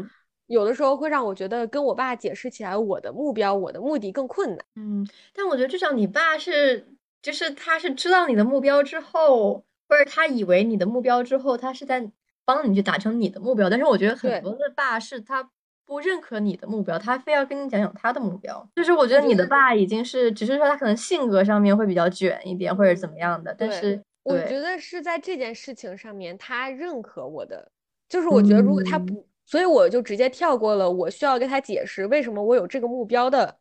有的时候会让我觉得跟我爸解释起来，我的目标、我的目的更困难。嗯，但我觉得至少你爸是，就是他是知道你的目标之后，或者他以为你的目标之后，他是在。帮你去达成你的目标，但是我觉得很多的爸是他不认可你的目标，他非要跟你讲讲他的目标。就是我觉得你的爸已经是，只是说他可能性格上面会比较卷一点，或者怎么样的。但是我觉得是在这件事情上面，他认可我的。就是我觉得如果他不，所以我就直接跳过了我需要跟他解释为什么我有这个目标的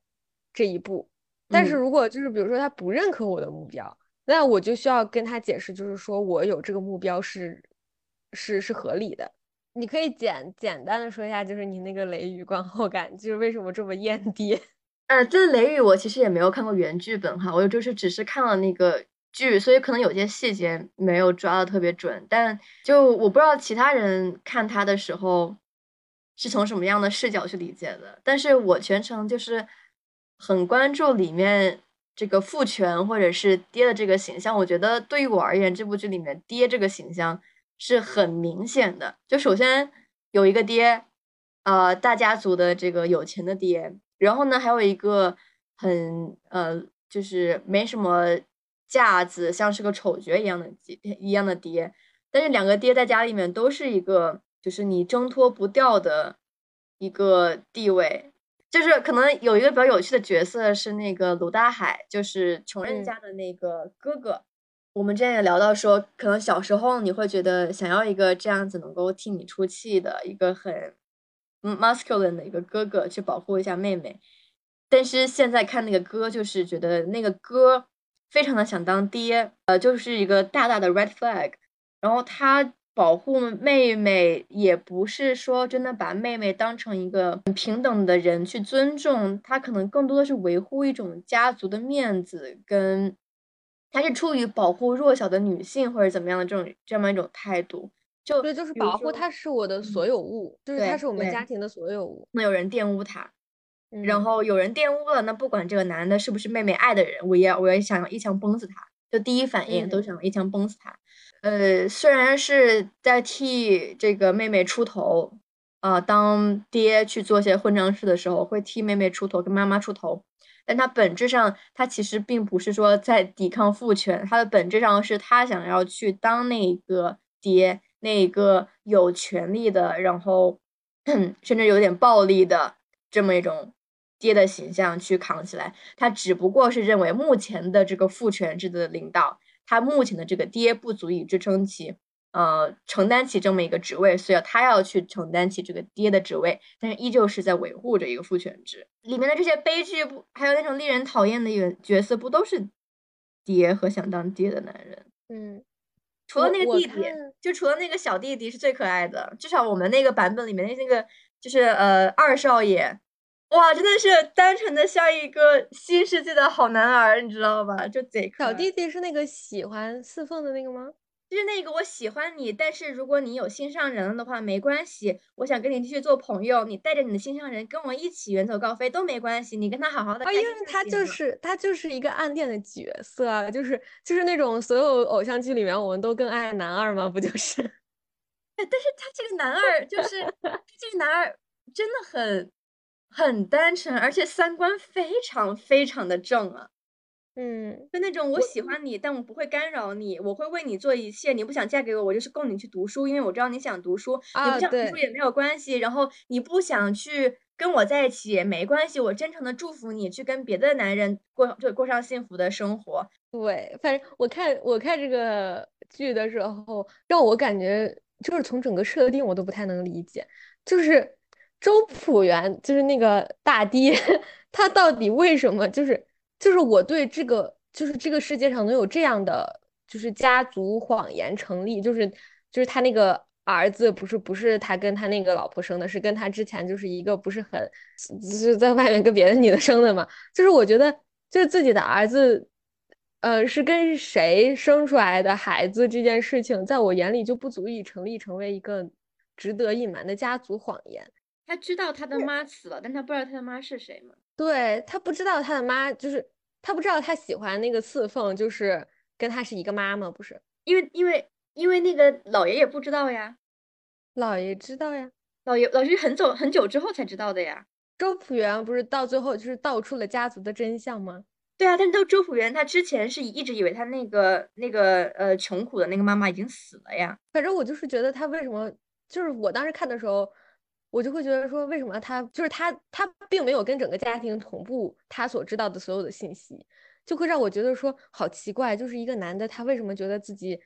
这一步。但是如果就是比如说他不认可我的目标，那我就需要跟他解释，就是说我有这个目标是。是是合理的，你可以简简单的说一下，就是你那个雷雨观后感，就是为什么这么厌爹？呃，这雷雨我其实也没有看过原剧本哈，我就是只是看了那个剧，所以可能有些细节没有抓的特别准。但就我不知道其他人看他的时候是从什么样的视角去理解的，但是我全程就是很关注里面这个父权或者是爹的这个形象。我觉得对于我而言，这部剧里面爹这个形象。是很明显的，就首先有一个爹，呃，大家族的这个有钱的爹，然后呢，还有一个很呃，就是没什么架子，像是个丑角一样的爹一样的爹，但是两个爹在家里面都是一个，就是你挣脱不掉的一个地位，就是可能有一个比较有趣的角色是那个鲁大海，就是穷人家的那个哥哥。我们之前也聊到说，可能小时候你会觉得想要一个这样子能够替你出气的一个很 masculine 的一个哥哥去保护一下妹妹，但是现在看那个哥，就是觉得那个哥非常的想当爹，呃，就是一个大大的 red flag。然后他保护妹妹，也不是说真的把妹妹当成一个平等的人去尊重，他可能更多的是维护一种家族的面子跟。他是出于保护弱小的女性或者怎么样的这种这么一种态度，就对，就是保护她是我的所有物，就是她是我们家庭的所有物。那有人玷污她，然后有人玷污了，那不管这个男的是不是妹妹爱的人，我也我也想要一枪崩死他，就第一反应都想一枪崩死他。呃，虽然是在替这个妹妹出头，啊，当爹去做些混账事的时候，会替妹妹出头，跟妈妈出头。但他本质上，他其实并不是说在抵抗父权，他的本质上是他想要去当那个爹，那个有权利的，然后 甚至有点暴力的这么一种爹的形象去扛起来。他只不过是认为目前的这个父权制的领导，他目前的这个爹不足以支撑起。呃，承担起这么一个职位，所以他要去承担起这个爹的职位，但是依旧是在维护着一个父权制。里面的这些悲剧不，还有那种令人讨厌的角角色，不都是爹和想当爹的男人？嗯，除了那个弟弟，就除了那个小弟弟是最可爱的。至少我们那个版本里面那那个，就是呃二少爷，哇，真的是单纯的像一个新世纪的好男儿，你知道吧？就贼小弟弟是那个喜欢四凤的那个吗？就是那个我喜欢你，但是如果你有心上人了的话，没关系，我想跟你继续做朋友。你带着你的心上人跟我一起远走高飞都没关系，你跟他好好的。啊，因为他就是他就是一个暗恋的角色，就是就是那种所有偶像剧里面我们都更爱男二嘛？不就是？但是他这个男二就是这个男二真的很很单纯，而且三观非常非常的正啊。嗯，就那种我喜欢你，但我不会干扰你，我会为你做一切。你不想嫁给我，我就是供你去读书，因为我知道你想读书。你不想读书也没有关系。然后你不想去跟我在一起也没关系，我真诚的祝福你去跟别的男人过，就过上幸福的生活。对，反正我看我看这个剧的时候，让我感觉就是从整个设定我都不太能理解，就是周朴园就是那个大爹，他到底为什么就是。就是我对这个，就是这个世界上能有这样的，就是家族谎言成立，就是就是他那个儿子不是不是他跟他那个老婆生的，是跟他之前就是一个不是很，就是在外面跟别的女的生的嘛。就是我觉得，就是自己的儿子，呃，是跟谁生出来的孩子这件事情，在我眼里就不足以成立成为一个值得隐瞒的家族谎言。他知道他的妈死了，但他不知道他的妈是谁吗？对他不知道他的妈，就是他不知道他喜欢那个刺凤，就是跟他是一个妈妈，不是？因为因为因为那个老爷也不知道呀，老爷知道呀，老爷老爷很久很久之后才知道的呀。周朴园不是到最后就是道出了家族的真相吗？对啊，但是周朴园他之前是一直以为他那个那个呃穷苦的那个妈妈已经死了呀。反正我就是觉得他为什么，就是我当时看的时候。我就会觉得说，为什么他就是他，他并没有跟整个家庭同步他所知道的所有的信息，就会让我觉得说好奇怪。就是一个男的，他为什么觉得自己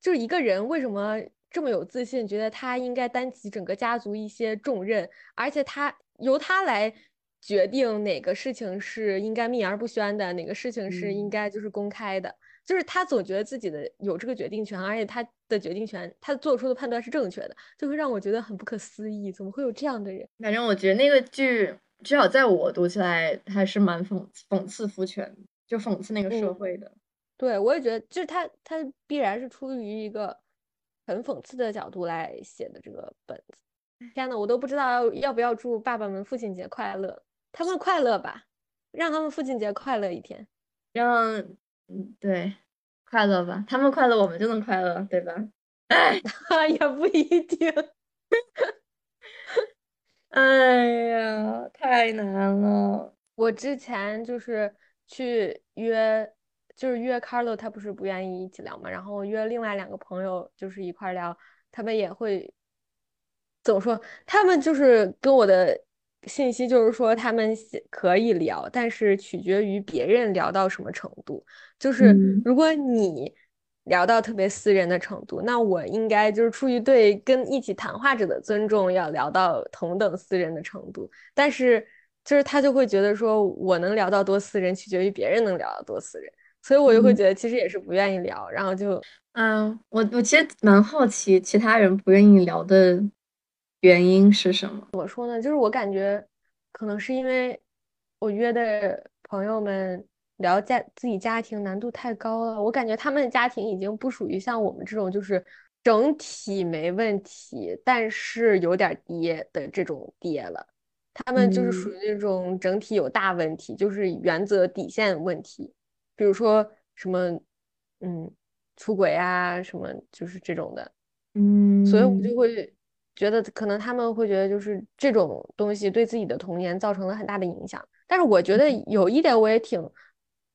就是一个人，为什么这么有自信，觉得他应该担起整个家族一些重任，而且他由他来决定哪个事情是应该秘而不宣的，哪个事情是应该就是公开的。就是他总觉得自己的有这个决定权，而且他的决定权，他做出的判断是正确的，就会让我觉得很不可思议。怎么会有这样的人？反正我觉得那个剧，至少在我读起来还是蛮讽讽刺父权，就讽刺那个社会的。对，我也觉得，就是他他必然是出于一个很讽刺的角度来写的这个本子。天呐，我都不知道要不要祝爸爸们父亲节快乐，他们快乐吧，让他们父亲节快乐一天，让。嗯，对，快乐吧，他们快乐，我们就能快乐，对吧？哎，也不一定。哎呀，太难了。我之前就是去约，就是约 Carlo，他不是不愿意一起聊嘛，然后约另外两个朋友，就是一块聊，他们也会怎么说？他们就是跟我的。信息就是说，他们可以聊，但是取决于别人聊到什么程度。就是如果你聊到特别私人的程度，那我应该就是出于对跟一起谈话者的尊重，要聊到同等私人的程度。但是就是他就会觉得说，我能聊到多私人，取决于别人能聊到多私人，所以我就会觉得其实也是不愿意聊。然后就，嗯，我我其实蛮好奇，其他人不愿意聊的。原因是什么？怎么说呢？就是我感觉，可能是因为我约的朋友们聊家自己家庭难度太高了。我感觉他们的家庭已经不属于像我们这种，就是整体没问题，但是有点跌的这种跌了。他们就是属于那种整体有大问题，就是原则底线问题，比如说什么，嗯，出轨啊，什么就是这种的。嗯，所以我就会。觉得可能他们会觉得就是这种东西对自己的童年造成了很大的影响，但是我觉得有一点我也挺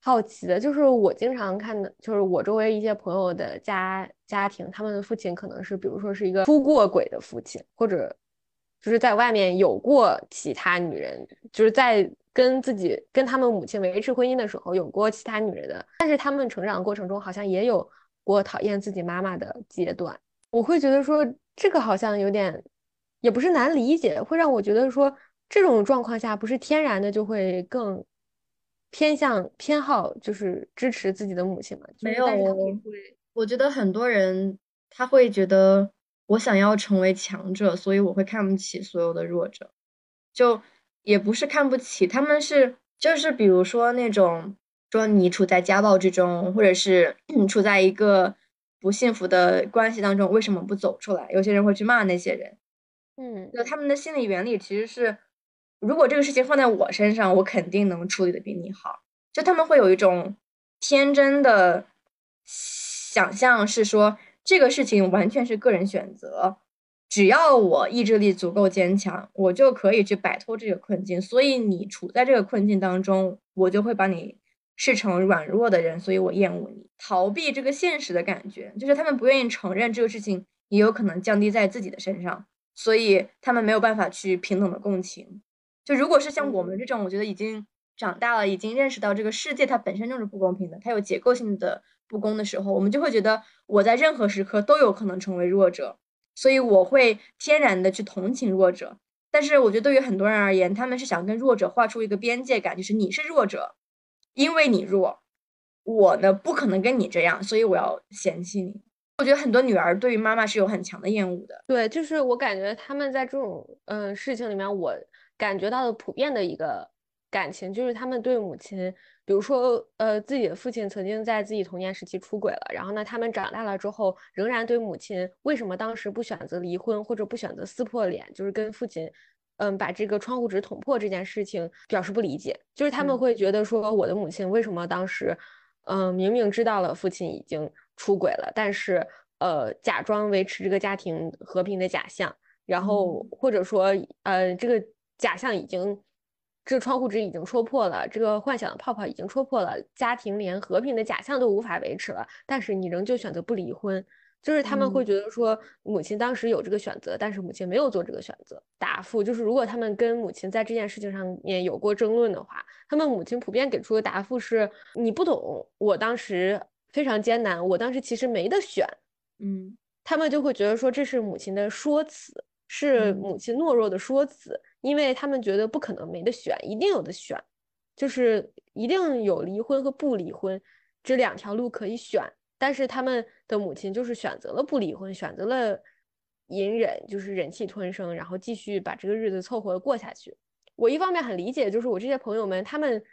好奇的，就是我经常看的，就是我周围一些朋友的家家庭，他们的父亲可能是比如说是一个出过轨的父亲，或者就是在外面有过其他女人，就是在跟自己跟他们母亲维持婚姻的时候有过其他女人的，但是他们成长过程中好像也有过讨厌自己妈妈的阶段，我会觉得说。这个好像有点，也不是难理解，会让我觉得说这种状况下不是天然的就会更偏向偏好，就是支持自己的母亲嘛？没有，我觉得很多人他会觉得我想要成为强者，所以我会看不起所有的弱者，就也不是看不起，他们是就是比如说那种说你处在家暴之中，或者是 处在一个。不幸福的关系当中，为什么不走出来？有些人会去骂那些人，嗯，就他们的心理原理其实是，如果这个事情放在我身上，我肯定能处理的比你好。就他们会有一种天真的想象，是说这个事情完全是个人选择，只要我意志力足够坚强，我就可以去摆脱这个困境。所以你处在这个困境当中，我就会把你视成软弱的人，所以我厌恶你，逃避这个现实的感觉，就是他们不愿意承认这个事情也有可能降低在自己的身上，所以他们没有办法去平等的共情。就如果是像我们这种，我觉得已经长大了，已经认识到这个世界它本身就是不公平的，它有结构性的不公的时候，我们就会觉得我在任何时刻都有可能成为弱者。所以我会天然的去同情弱者，但是我觉得对于很多人而言，他们是想跟弱者画出一个边界感，就是你是弱者，因为你弱，我呢不可能跟你这样，所以我要嫌弃你。我觉得很多女儿对于妈妈是有很强的厌恶的。对，就是我感觉他们在这种嗯事情里面，我感觉到的普遍的一个感情，就是他们对母亲。比如说，呃，自己的父亲曾经在自己童年时期出轨了，然后呢，他们长大了之后，仍然对母亲为什么当时不选择离婚或者不选择撕破脸，就是跟父亲，嗯，把这个窗户纸捅破这件事情表示不理解。就是他们会觉得说，我的母亲为什么当时，嗯，明明知道了父亲已经出轨了，但是，呃，假装维持这个家庭和平的假象，然后或者说，呃，这个假象已经。这个窗户纸已经戳破了，这个幻想的泡泡已经戳破了，家庭连和平的假象都无法维持了，但是你仍旧选择不离婚，就是他们会觉得说母亲当时有这个选择，但是母亲没有做这个选择。答复就是，如果他们跟母亲在这件事情上面有过争论的话，他们母亲普遍给出的答复是：你不懂，我当时非常艰难，我当时其实没得选。嗯，他们就会觉得说这是母亲的说辞，是母亲懦弱的说辞。因为他们觉得不可能没得选，一定有的选，就是一定有离婚和不离婚这两条路可以选。但是他们的母亲就是选择了不离婚，选择了隐忍，就是忍气吞声，然后继续把这个日子凑合过下去。我一方面很理解，就是我这些朋友们，他们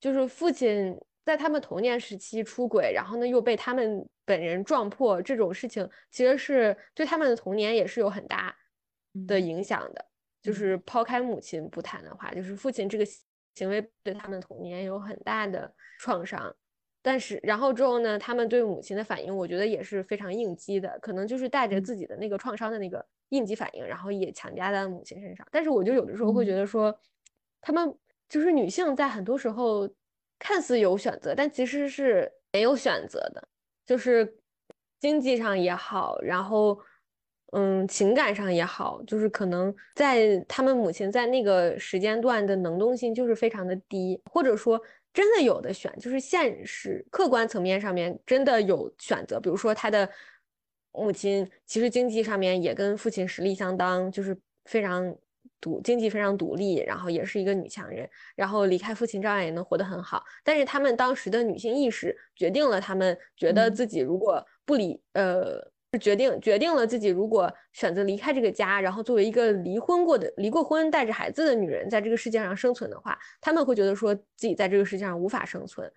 就是父亲在他们童年时期出轨，然后呢又被他们本人撞破，这种事情其实是对他们的童年也是有很大的影响的。就是抛开母亲不谈的话，就是父亲这个行为对他们童年有很大的创伤。但是，然后之后呢，他们对母亲的反应，我觉得也是非常应激的，可能就是带着自己的那个创伤的那个应激反应，然后也强加在母亲身上。但是，我就有的时候会觉得说，他们就是女性在很多时候看似有选择，但其实是没有选择的，就是经济上也好，然后。嗯，情感上也好，就是可能在他们母亲在那个时间段的能动性就是非常的低，或者说真的有的选，就是现实客观层面上面真的有选择。比如说他的母亲其实经济上面也跟父亲实力相当，就是非常独经济非常独立，然后也是一个女强人，然后离开父亲照样也能活得很好。但是他们当时的女性意识决定了，他们觉得自己如果不离呃。是决定决定了自己如果选择离开这个家，然后作为一个离婚过的、离过婚、带着孩子的女人，在这个世界上生存的话，他们会觉得说自己在这个世界上无法生存，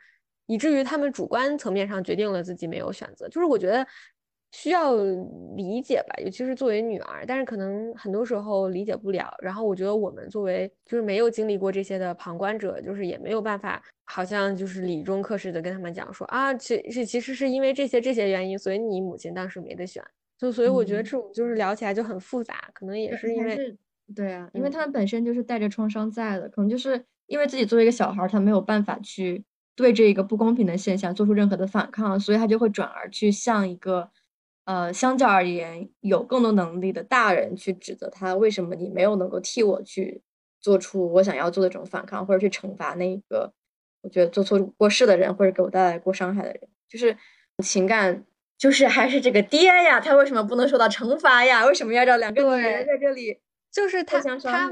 以至于他们主观层面上决定了自己没有选择。就是我觉得。需要理解吧，尤其是作为女儿，但是可能很多时候理解不了。然后我觉得我们作为就是没有经历过这些的旁观者，就是也没有办法，好像就是理中客似的跟他们讲说啊，其是其实是因为这些这些原因，所以你母亲当时没得选。就所以我觉得这种就是聊起来就很复杂，可能也是因为对啊，因为他们本身就是带着创伤在的，可能就是因为自己作为一个小孩，他没有办法去对这个不公平的现象做出任何的反抗，所以他就会转而去向一个。呃，相较而言，有更多能力的大人去指责他，为什么你没有能够替我去做出我想要做的这种反抗，或者去惩罚那个我觉得做错过事的人，或者给我带来过伤害的人，就是情感，就是还是这个爹呀，他为什么不能受到惩罚呀？为什么要让两个女人在这里？就是他他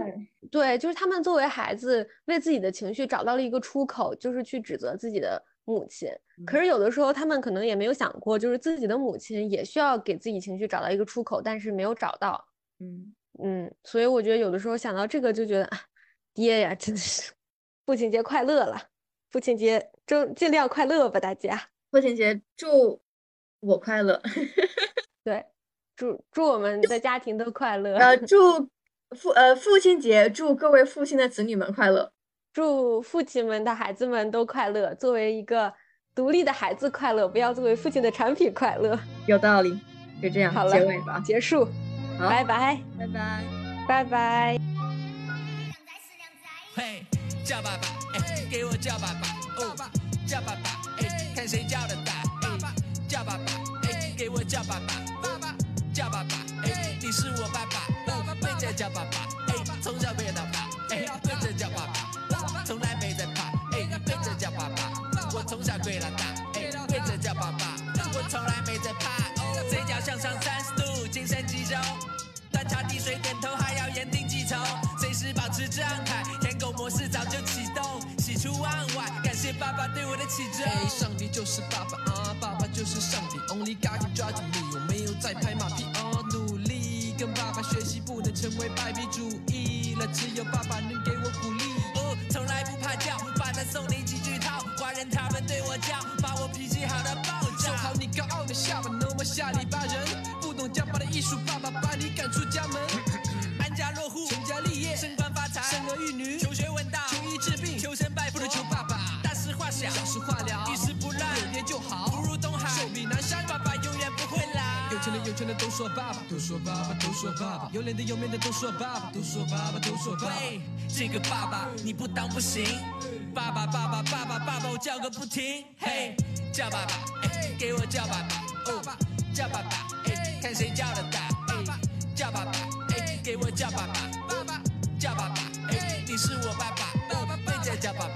对，就是他们作为孩子，为自己的情绪找到了一个出口，就是去指责自己的。母亲，可是有的时候他们可能也没有想过，就是自己的母亲也需要给自己情绪找到一个出口，但是没有找到。嗯嗯，所以我觉得有的时候想到这个就觉得啊，爹呀，真的是父亲节快乐了，父亲节就尽量快乐吧，大家。父亲节祝我快乐，对，祝祝我们的家庭都快乐。呃，祝父呃父亲节祝各位父亲的子女们快乐。祝父亲们的孩子们都快乐。作为一个独立的孩子快乐，不要作为父亲的产品快乐。有道理，就这样，好了，结尾吧，结束。拜拜，拜拜，拜拜。嘿，叫爸爸，哎，给我叫爸爸，哦，叫爸爸，哎，看谁叫的大，哎，叫爸爸，哎，给我叫爸爸，爸爸，叫爸爸，哎，你是我爸爸，爸爸，跪着叫爸爸，哎，从小被到大，从小跪到大，哎，跪着叫爸爸，我从来没在怕，嘴角向上三十度，精神集中，端茶递水点头，还要言听计从，随时保持状态，舔狗模式早就启动，喜出望外，感谢爸爸对我的启重。哎，上帝就是爸爸啊，爸爸就是上帝，Only God can judge me，我没有在拍马屁哦，努力跟爸爸学习，不能成为败笔主义了，只有爸爸能给我鼓励。哦，从来不怕叫，爸能送你化了，一时不乱，有爹就好，不入东海，寿比南山。爸爸永远不会老。有钱的有钱的都说爸爸，都说爸爸，都说爸爸；有脸的有面的都说爸爸，都说爸爸，都说爸爸。喂，这个爸爸你不当不行，爸爸爸爸爸爸爸爸我叫个不停。嘿，叫爸爸，哎，给我叫爸爸，哦，叫爸爸，哎，看谁叫的大，哎，叫爸爸，哎，给我叫爸爸，爸爸，叫爸爸，哎，你是我爸爸，爸爸跪着叫爸爸，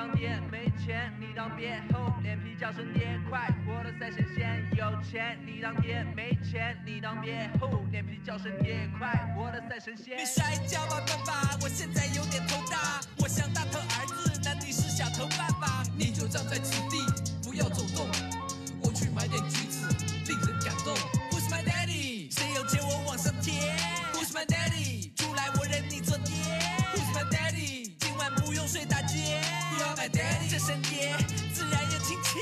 当爹，没钱你当爹，厚脸皮叫声爹，快活的赛神仙。有钱你当爹，没钱你当爹，厚脸皮叫声爹，快活的赛神仙。别摔跤吧，爸爸，我现在有点头大，我像大头儿子，那你是小头爸爸。你就站在此地，Are my daddy，这声爹自然又亲切。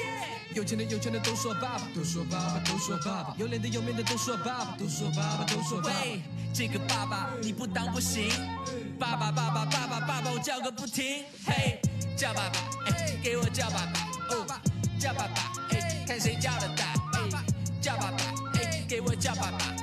有钱的有钱的都说爸爸，都说爸爸，都说爸爸；有脸的有面的都说爸爸，都说爸爸，都说爸爸。喂，这个爸爸你不当不行，爸爸爸爸爸爸爸爸我叫个不停。嘿，叫爸爸，哎，给我叫爸爸，哦，叫爸爸，哎，看谁叫的大，哎，叫爸爸，哎，给我叫爸爸，爸爸，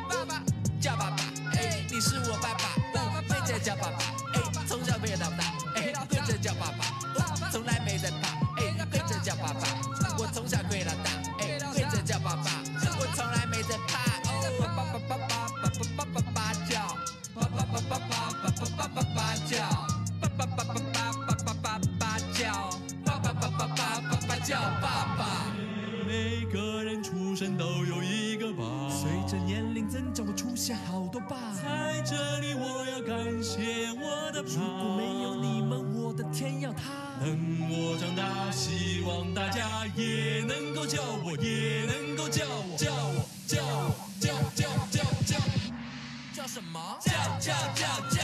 什么？叫叫叫